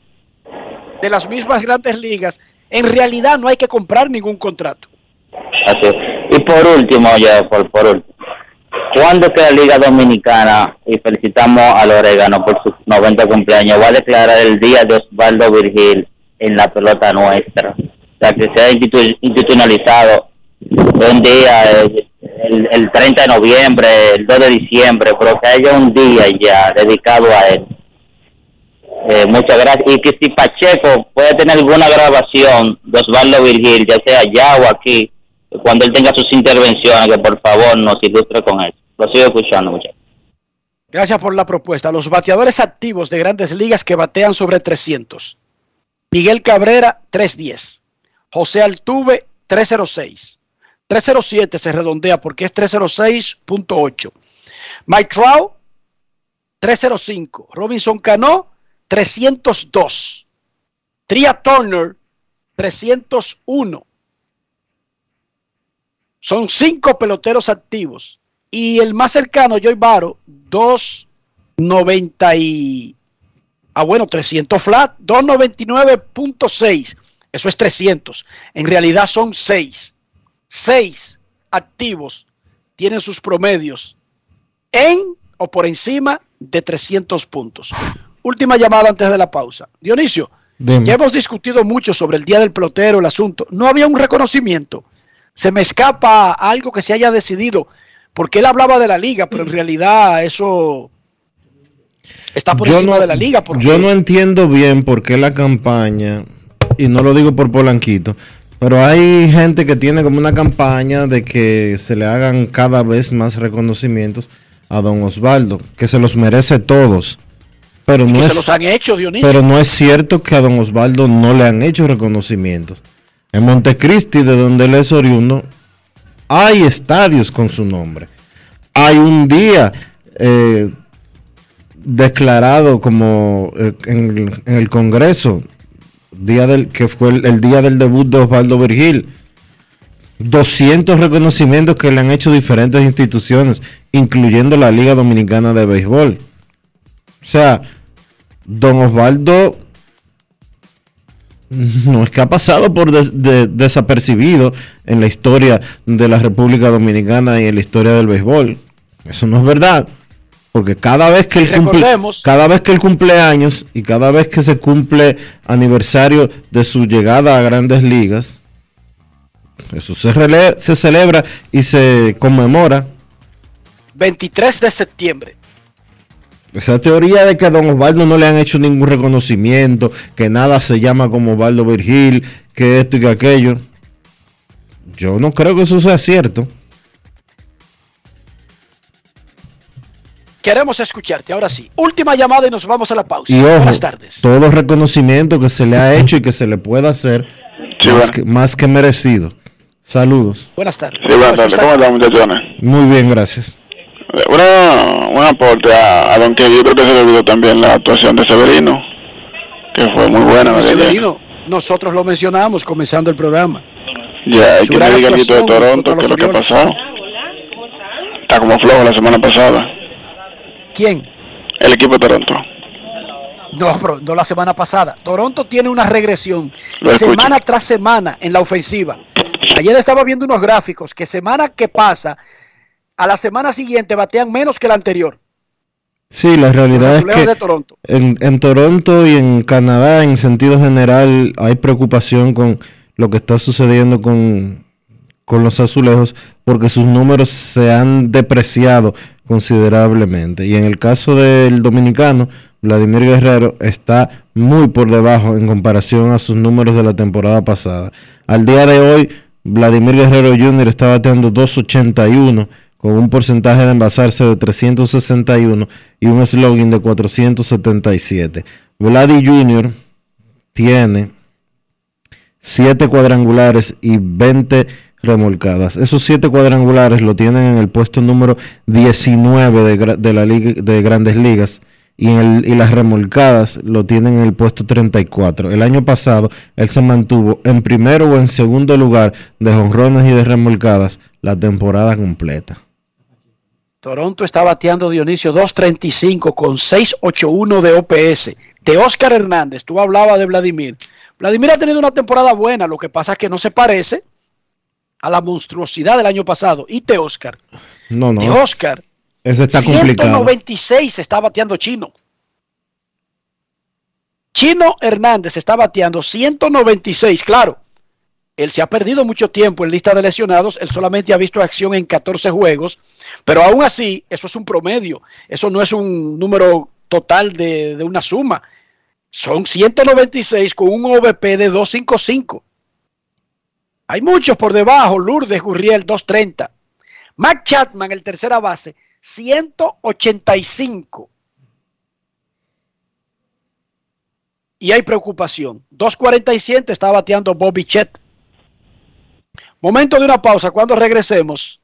de las mismas grandes ligas, en realidad no hay que comprar ningún contrato. Y por último, ya, por, por último, ¿cuándo que la Liga Dominicana, y felicitamos al Orégano por su 90 cumpleaños, va a declarar el día de Osvaldo Virgil en la pelota nuestra? O sea, que sea institu- institucionalizado un día, el, el 30 de noviembre, el 2 de diciembre, pero que haya un día ya dedicado a él. Eh, muchas gracias. Y que si Pacheco puede tener alguna grabación de Osvaldo Virgil, ya sea allá o aquí, cuando él tenga sus intervenciones, que por favor nos ilustre con eso. Lo sigo escuchando, muchachos. Gracias por la propuesta. Los bateadores activos de grandes ligas que batean sobre 300. Miguel Cabrera, 310. José Altuve, 306. 307 se redondea porque es 306.8. Mike Trout, 305. Robinson Cano, 302. Tria Turner, 301. Son cinco peloteros activos. Y el más cercano, Joy Baro, 290 y... Ah, bueno, 300 flat, 299.6. Eso es 300. En realidad son 6. 6 activos tienen sus promedios en o por encima de 300 puntos. Última llamada antes de la pausa. Dionisio, Dime. ya hemos discutido mucho sobre el Día del Pelotero, el asunto. No había un reconocimiento. Se me escapa algo que se haya decidido, porque él hablaba de la liga, pero en realidad eso está por Yo encima no, de la liga. Porque yo no entiendo bien por qué la campaña, y no lo digo por Polanquito, pero hay gente que tiene como una campaña de que se le hagan cada vez más reconocimientos a don Osvaldo, que se los merece todos. Pero no se los han hecho, Dionisio. pero no es cierto que a don Osvaldo no le han hecho reconocimientos. En Montecristi, de donde él es oriundo, hay estadios con su nombre. Hay un día eh, declarado como eh, en, el- Congreso, día del, que fue el, el día del debut de Osvaldo Virgil. 200 reconocimientos que le han hecho diferentes instituciones, incluyendo la Liga Dominicana de Béisbol. O sea, don Osvaldo no es que ha pasado por des- de- desapercibido en la historia de la República Dominicana y en la historia del béisbol. Eso no es verdad. Porque cada vez que él cumple, cada vez que él cumple años y cada vez que se cumple aniversario de su llegada a grandes ligas, eso se, rele- se celebra y se conmemora. 23 de septiembre. Esa teoría de que a Don Osvaldo no le han hecho ningún reconocimiento, que nada se llama como Osvaldo Virgil, que esto y que aquello. Yo no creo que eso sea cierto. Queremos escucharte, ahora sí. Última llamada y nos vamos a la pausa. Y ojo, Buenas tardes. todo reconocimiento que se le ha hecho y que se le pueda hacer, más, que, más que merecido. Saludos. Buenas tardes. Sí, buenas tardes. ¿Cómo están, muchachones? Muy bien, gracias. Una, un aporte a, a Don Kelly. Yo creo que se le olvidó también la actuación de Severino, que fue muy buena. Severino, nosotros lo mencionamos comenzando el programa. Ya, hay que le diga de Toronto, que es lo que ha pasado. Está como flojo la semana pasada. ¿Quién? El equipo de Toronto. No, pero no la semana pasada. Toronto tiene una regresión semana tras semana en la ofensiva. Ayer estaba viendo unos gráficos que semana que pasa, a la semana siguiente batean menos que la anterior. Sí, la realidad es que de Toronto. en, en Toronto y en Canadá, en sentido general, hay preocupación con lo que está sucediendo con, con los azulejos, porque sus números se han depreciado considerablemente. Y en el caso del dominicano, Vladimir Guerrero está muy por debajo en comparación a sus números de la temporada pasada. Al día de hoy, Vladimir Guerrero Jr. está bateando 281 con un porcentaje de envasarse de 361 y un slogan de 477. Vladi Jr. tiene 7 cuadrangulares y 20 remolcadas. Esos 7 cuadrangulares lo tienen en el puesto número 19 de, la liga, de Grandes Ligas y, y las remolcadas lo tienen en el puesto 34. El año pasado él se mantuvo en primero o en segundo lugar de jonrones y de remolcadas la temporada completa. Toronto está bateando Dionisio 2.35 con 6.81 de OPS. De Oscar Hernández, tú hablabas de Vladimir. Vladimir ha tenido una temporada buena, lo que pasa es que no se parece a la monstruosidad del año pasado. Y de Oscar. No, no. De Oscar. Eso está complicado. 196 está bateando Chino. Chino Hernández está bateando 196, claro. Él se ha perdido mucho tiempo en lista de lesionados, él solamente ha visto acción en 14 juegos, pero aún así, eso es un promedio, eso no es un número total de, de una suma. Son 196 con un OVP de 255. Hay muchos por debajo, Lourdes Gurriel 230. Mac Chapman, el tercera base, 185. Y hay preocupación. 247 está bateando Bobby Chet. Momento de una pausa. Cuando regresemos,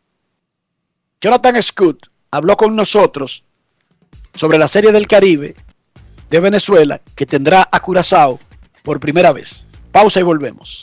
Jonathan Scott habló con nosotros sobre la Serie del Caribe de Venezuela que tendrá a Curazao por primera vez. Pausa y volvemos.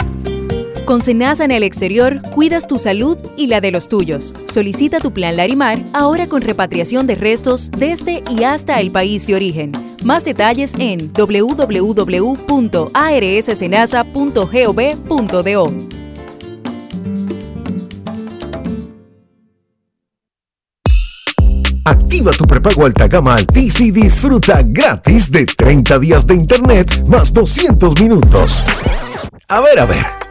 Con Senasa en el exterior, cuidas tu salud y la de los tuyos. Solicita tu plan Larimar ahora con repatriación de restos desde y hasta el país de origen. Más detalles en www.arssenasa.gov.do. Activa tu prepago alta gama Altis y disfruta gratis de 30 días de internet más 200 minutos. A ver, a ver.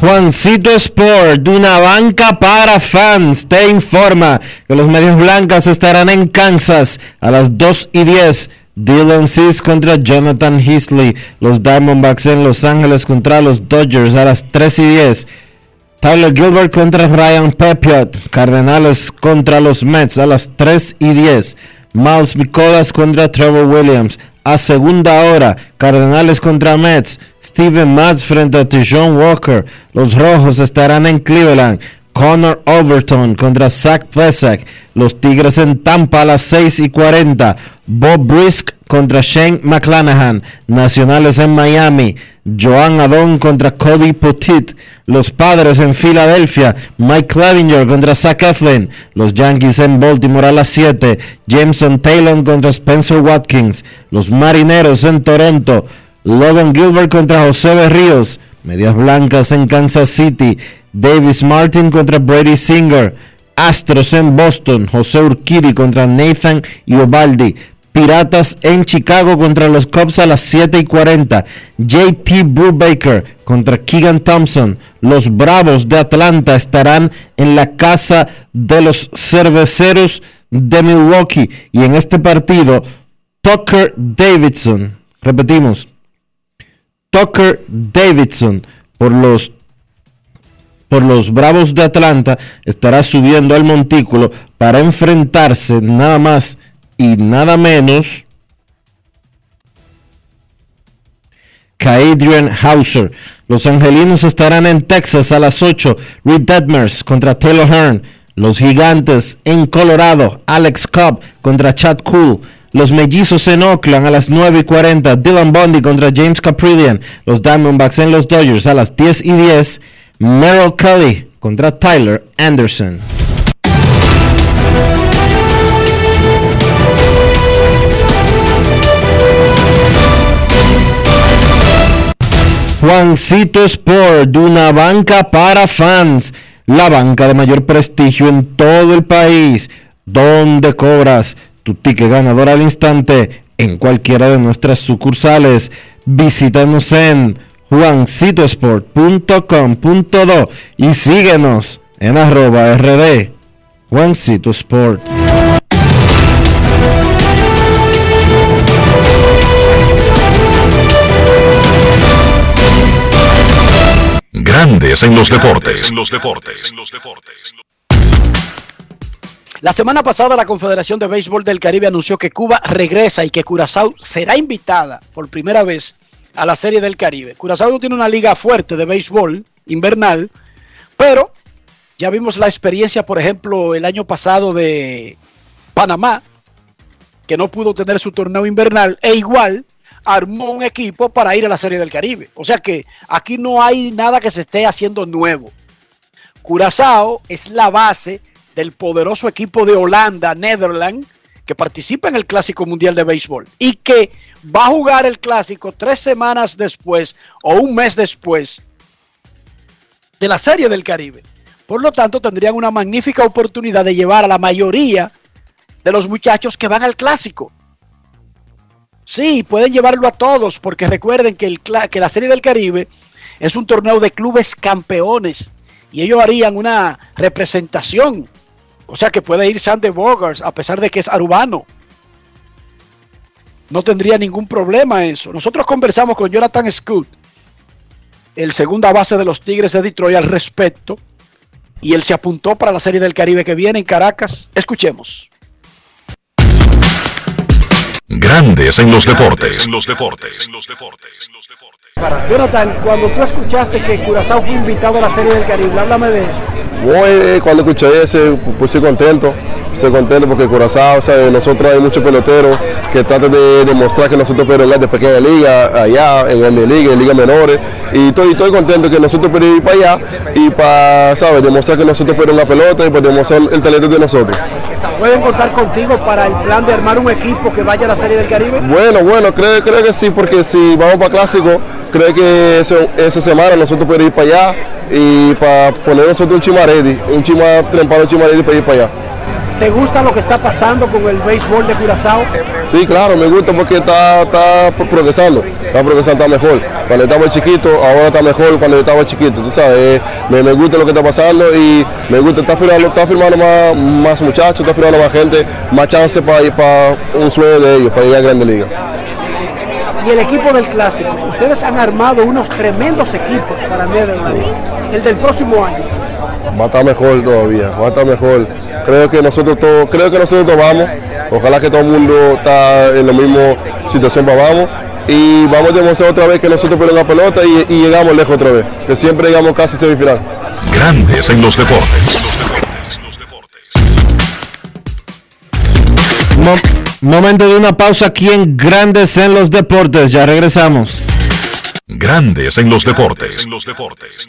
Juancito Sport, una banca para fans, te informa que los medios blancas estarán en Kansas a las 2 y 10. Dylan Cis contra Jonathan Heasley. Los Diamondbacks en Los Ángeles contra los Dodgers a las 3 y 10. Tyler Gilbert contra Ryan Pepiot. Cardenales contra los Mets a las 3 y 10. Miles Nicolas contra Trevor Williams. A segunda hora, Cardenales contra Mets. Steven Matz frente a Tijon Walker. Los Rojos estarán en Cleveland. Connor Overton contra Zach Plesac. Los Tigres en Tampa a las 6 y 40. Bob Brisk contra Shane McClanahan. Nacionales en Miami. Joan Adon contra Cody Petit. Los Padres en Filadelfia. Mike Clevinger contra Zach Eflin. Los Yankees en Baltimore a las 7. Jameson Taylor contra Spencer Watkins. Los Marineros en Toronto. Logan Gilbert contra José Berríos. Medias Blancas en Kansas City. Davis Martin contra Brady Singer. Astros en Boston. José Urquidi contra Nathan Iobaldi. Piratas en Chicago contra los Cubs a las 7 y 40. JT Brubaker contra Keegan Thompson. Los Bravos de Atlanta estarán en la casa de los cerveceros de Milwaukee. Y en este partido, Tucker Davidson. Repetimos. Tucker Davidson por los por los Bravos de Atlanta estará subiendo al montículo para enfrentarse nada más y nada menos que Adrian Hauser. Los angelinos estarán en Texas a las 8. Reed Detmers contra Taylor Hearn. Los gigantes en Colorado. Alex Cobb contra Chad Cool. Los mellizos en Oakland a las 9 y 40. Dylan Bundy contra James Caprillion. Los Diamondbacks en los Dodgers a las 10 y 10. Merrill Kelly contra Tyler Anderson. Juancito Sport, una banca para fans, la banca de mayor prestigio en todo el país, donde cobras tu ticket ganador al instante en cualquiera de nuestras sucursales. Visítanos en juancitosport.com.do y síguenos en arroba rd Juancito Sport. Grandes en los deportes. los deportes. La semana pasada la Confederación de Béisbol del Caribe anunció que Cuba regresa y que Curazao será invitada por primera vez a la Serie del Caribe. Curazao tiene una liga fuerte de béisbol invernal, pero ya vimos la experiencia, por ejemplo, el año pasado de Panamá, que no pudo tener su torneo invernal, e igual armó un equipo para ir a la Serie del Caribe. O sea que aquí no hay nada que se esté haciendo nuevo. Curazao es la base del poderoso equipo de Holanda, Netherlands, que participa en el Clásico Mundial de Béisbol y que va a jugar el Clásico tres semanas después o un mes después de la Serie del Caribe. Por lo tanto, tendrían una magnífica oportunidad de llevar a la mayoría de los muchachos que van al Clásico. Sí, pueden llevarlo a todos, porque recuerden que, el, que la Serie del Caribe es un torneo de clubes campeones y ellos harían una representación o sea que puede ir Sander Bogars a pesar de que es arubano. No tendría ningún problema eso. Nosotros conversamos con Jonathan Scott, el segunda base de los Tigres de Detroit, al respecto. Y él se apuntó para la Serie del Caribe que viene en Caracas. Escuchemos. Grandes en los deportes. En los deportes. En los deportes. Jonathan, cuando tú escuchaste que Curazao fue invitado a la Serie del Caribe, háblame de eso. Muy, cuando escuché ese, pues estoy contento, estoy contento porque Curazao, ¿sabes? nosotros hay muchos peloteros que tratan de demostrar que nosotros podemos de pequeña liga, allá, en Grande Liga, en ligas menores, y estoy, estoy contento que nosotros podemos ir para allá y para, ¿sabes? Demostrar que nosotros podemos la pelota y podemos demostrar el talento de nosotros. ¿Pueden contar contigo para el plan de armar un equipo que vaya a la Serie del Caribe? Bueno, bueno, creo, creo que sí, porque si vamos para Clásico, creo que esa semana nosotros podemos ir para allá y para poner nosotros un chimaredi, un chima trempado chimaredi para ir para allá. ¿Te gusta lo que está pasando con el béisbol de Curazao? Sí, claro, me gusta porque está, está progresando, está progresando, está mejor. Cuando estaba chiquito, ahora está mejor cuando estaba chiquito, tú sabes, eh, me, gusta lo que está pasando y me gusta, está firmando, está firmando más, más muchachos, está firmando más gente, más chance para ir para un sueño de ellos, para ir a Grande Liga. Y el equipo del Clásico, ustedes han armado unos tremendos equipos para Netherlands, el del próximo año. Va a estar mejor todavía, va a estar mejor creo que nosotros todos, creo que nosotros vamos, ojalá que todo el mundo está en la misma situación para vamos y vamos a demostrar otra vez que nosotros ponemos la pelota y, llegamos lejos otra vez, que siempre llegamos casi semifinal. Grandes en los deportes. momento de una pausa aquí en Grandes en los deportes, ya regresamos. Grandes en los deportes. En los deportes.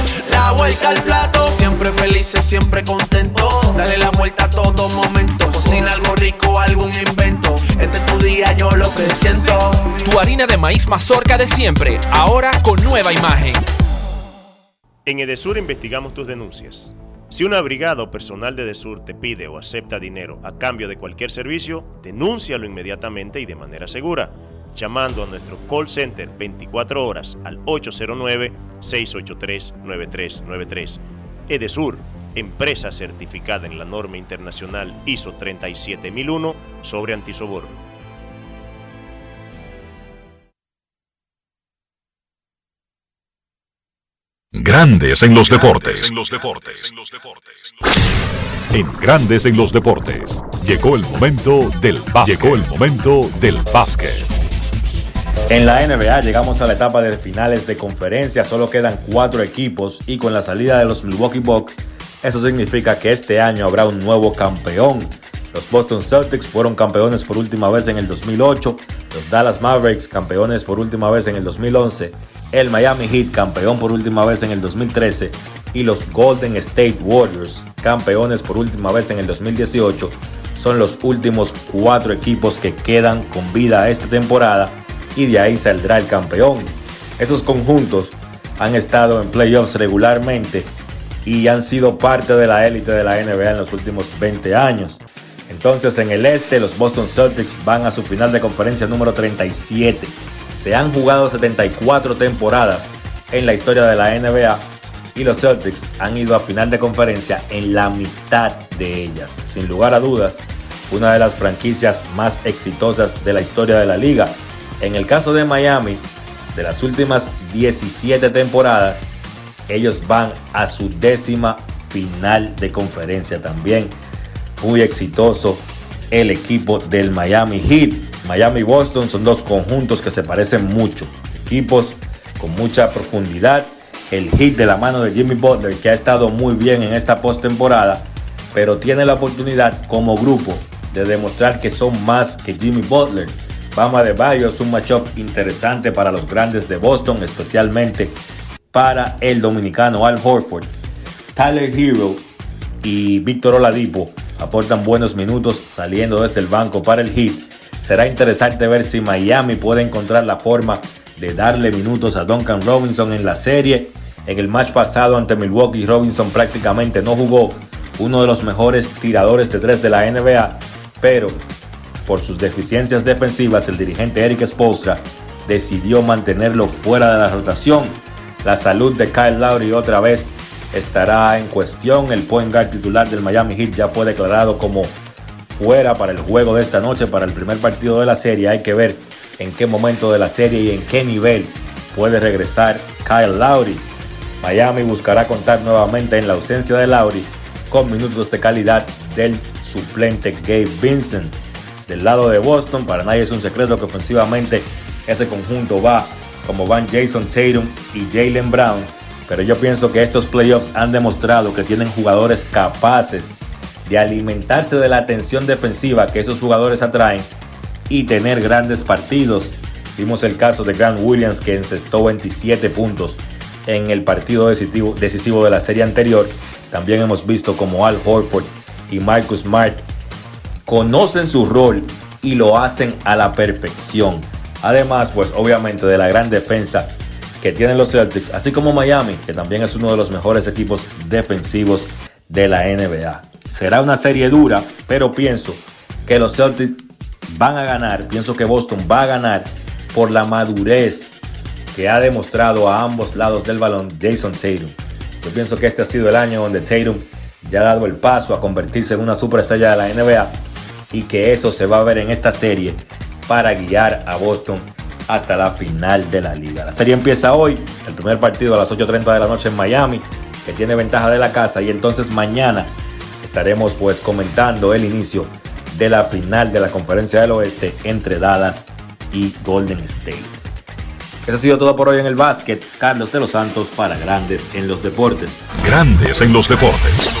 La vuelta al plato, siempre felices, siempre contento. Dale la vuelta a todo momento. Cocina algo rico, algún invento. Este es tu día, yo lo que siento. Tu harina de maíz mazorca de siempre, ahora con nueva imagen. En Edesur investigamos tus denuncias. Si una brigada o personal de Edesur te pide o acepta dinero a cambio de cualquier servicio, denúncialo inmediatamente y de manera segura llamando a nuestro call center 24 horas al 809-683-9393. Edesur, empresa certificada en la norma internacional ISO 37001 sobre antisoborno. Grandes en los deportes. En Grandes en los deportes. Llegó el momento del básquet. Llegó el momento del básquet. En la NBA llegamos a la etapa de finales de conferencia, solo quedan cuatro equipos y con la salida de los Milwaukee Bucks, eso significa que este año habrá un nuevo campeón. Los Boston Celtics fueron campeones por última vez en el 2008, los Dallas Mavericks campeones por última vez en el 2011, el Miami Heat campeón por última vez en el 2013 y los Golden State Warriors campeones por última vez en el 2018 son los últimos cuatro equipos que quedan con vida esta temporada y de ahí saldrá el campeón. Esos conjuntos han estado en playoffs regularmente y han sido parte de la élite de la NBA en los últimos 20 años. Entonces en el este los Boston Celtics van a su final de conferencia número 37. Se han jugado 74 temporadas en la historia de la NBA y los Celtics han ido a final de conferencia en la mitad de ellas. Sin lugar a dudas, una de las franquicias más exitosas de la historia de la liga en el caso de Miami, de las últimas 17 temporadas, ellos van a su décima final de conferencia también. Muy exitoso el equipo del Miami Heat. Miami y Boston son dos conjuntos que se parecen mucho. Equipos con mucha profundidad. El Heat de la mano de Jimmy Butler, que ha estado muy bien en esta postemporada, pero tiene la oportunidad como grupo de demostrar que son más que Jimmy Butler Bama de Bayo es un matchup interesante para los grandes de Boston, especialmente para el dominicano Al Horford. Tyler Hero y Víctor Oladipo aportan buenos minutos saliendo desde el banco para el Heat. Será interesante ver si Miami puede encontrar la forma de darle minutos a Duncan Robinson en la serie. En el match pasado ante Milwaukee, Robinson prácticamente no jugó, uno de los mejores tiradores de tres de la NBA, pero por sus deficiencias defensivas, el dirigente Eric Spolstra decidió mantenerlo fuera de la rotación. La salud de Kyle Lowry otra vez estará en cuestión. El point guard titular del Miami Heat ya fue declarado como fuera para el juego de esta noche, para el primer partido de la serie. Hay que ver en qué momento de la serie y en qué nivel puede regresar Kyle Lowry. Miami buscará contar nuevamente en la ausencia de Lowry con minutos de calidad del suplente Gabe Vincent. Del lado de Boston, para nadie es un secreto que ofensivamente ese conjunto va como van Jason Tatum y Jalen Brown. Pero yo pienso que estos playoffs han demostrado que tienen jugadores capaces de alimentarse de la atención defensiva que esos jugadores atraen y tener grandes partidos. Vimos el caso de Grant Williams que encestó 27 puntos en el partido decisivo, decisivo de la serie anterior. También hemos visto como Al Horford y Marcus Smart conocen su rol y lo hacen a la perfección. Además, pues obviamente de la gran defensa que tienen los Celtics, así como Miami, que también es uno de los mejores equipos defensivos de la NBA. Será una serie dura, pero pienso que los Celtics van a ganar, pienso que Boston va a ganar por la madurez que ha demostrado a ambos lados del balón Jason Tatum. Yo pienso que este ha sido el año donde Tatum ya ha dado el paso a convertirse en una superestrella de la NBA y que eso se va a ver en esta serie para guiar a Boston hasta la final de la liga. La serie empieza hoy, el primer partido a las 8.30 de la noche en Miami, que tiene ventaja de la casa y entonces mañana estaremos pues comentando el inicio de la final de la conferencia del oeste entre Dallas y Golden State. Eso ha sido todo por hoy en el básquet. Carlos de los Santos para Grandes en los Deportes. Grandes en los Deportes.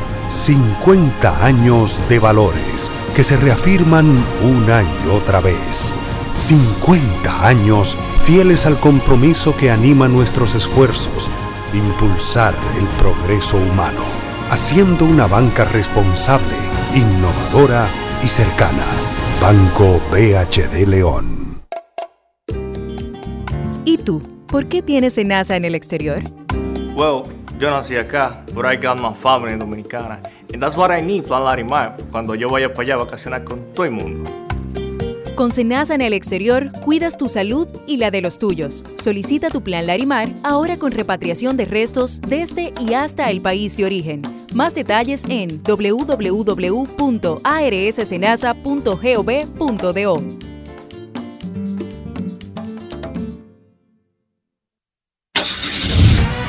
50 años de valores que se reafirman una y otra vez. 50 años fieles al compromiso que anima nuestros esfuerzos de impulsar el progreso humano, haciendo una banca responsable, innovadora y cercana. Banco BHD León. ¿Y tú? ¿Por qué tienes NASA en el exterior? Well, yo nací acá, but I got my family dominicana. And that's what I need, Plan Larimar, cuando yo vaya para allá a vacacionar con todo el mundo. Con Senasa en el exterior, cuidas tu salud y la de los tuyos. Solicita tu plan Larimar ahora con repatriación de restos desde y hasta el país de origen. Más detalles en www.arssenasa.gov.do.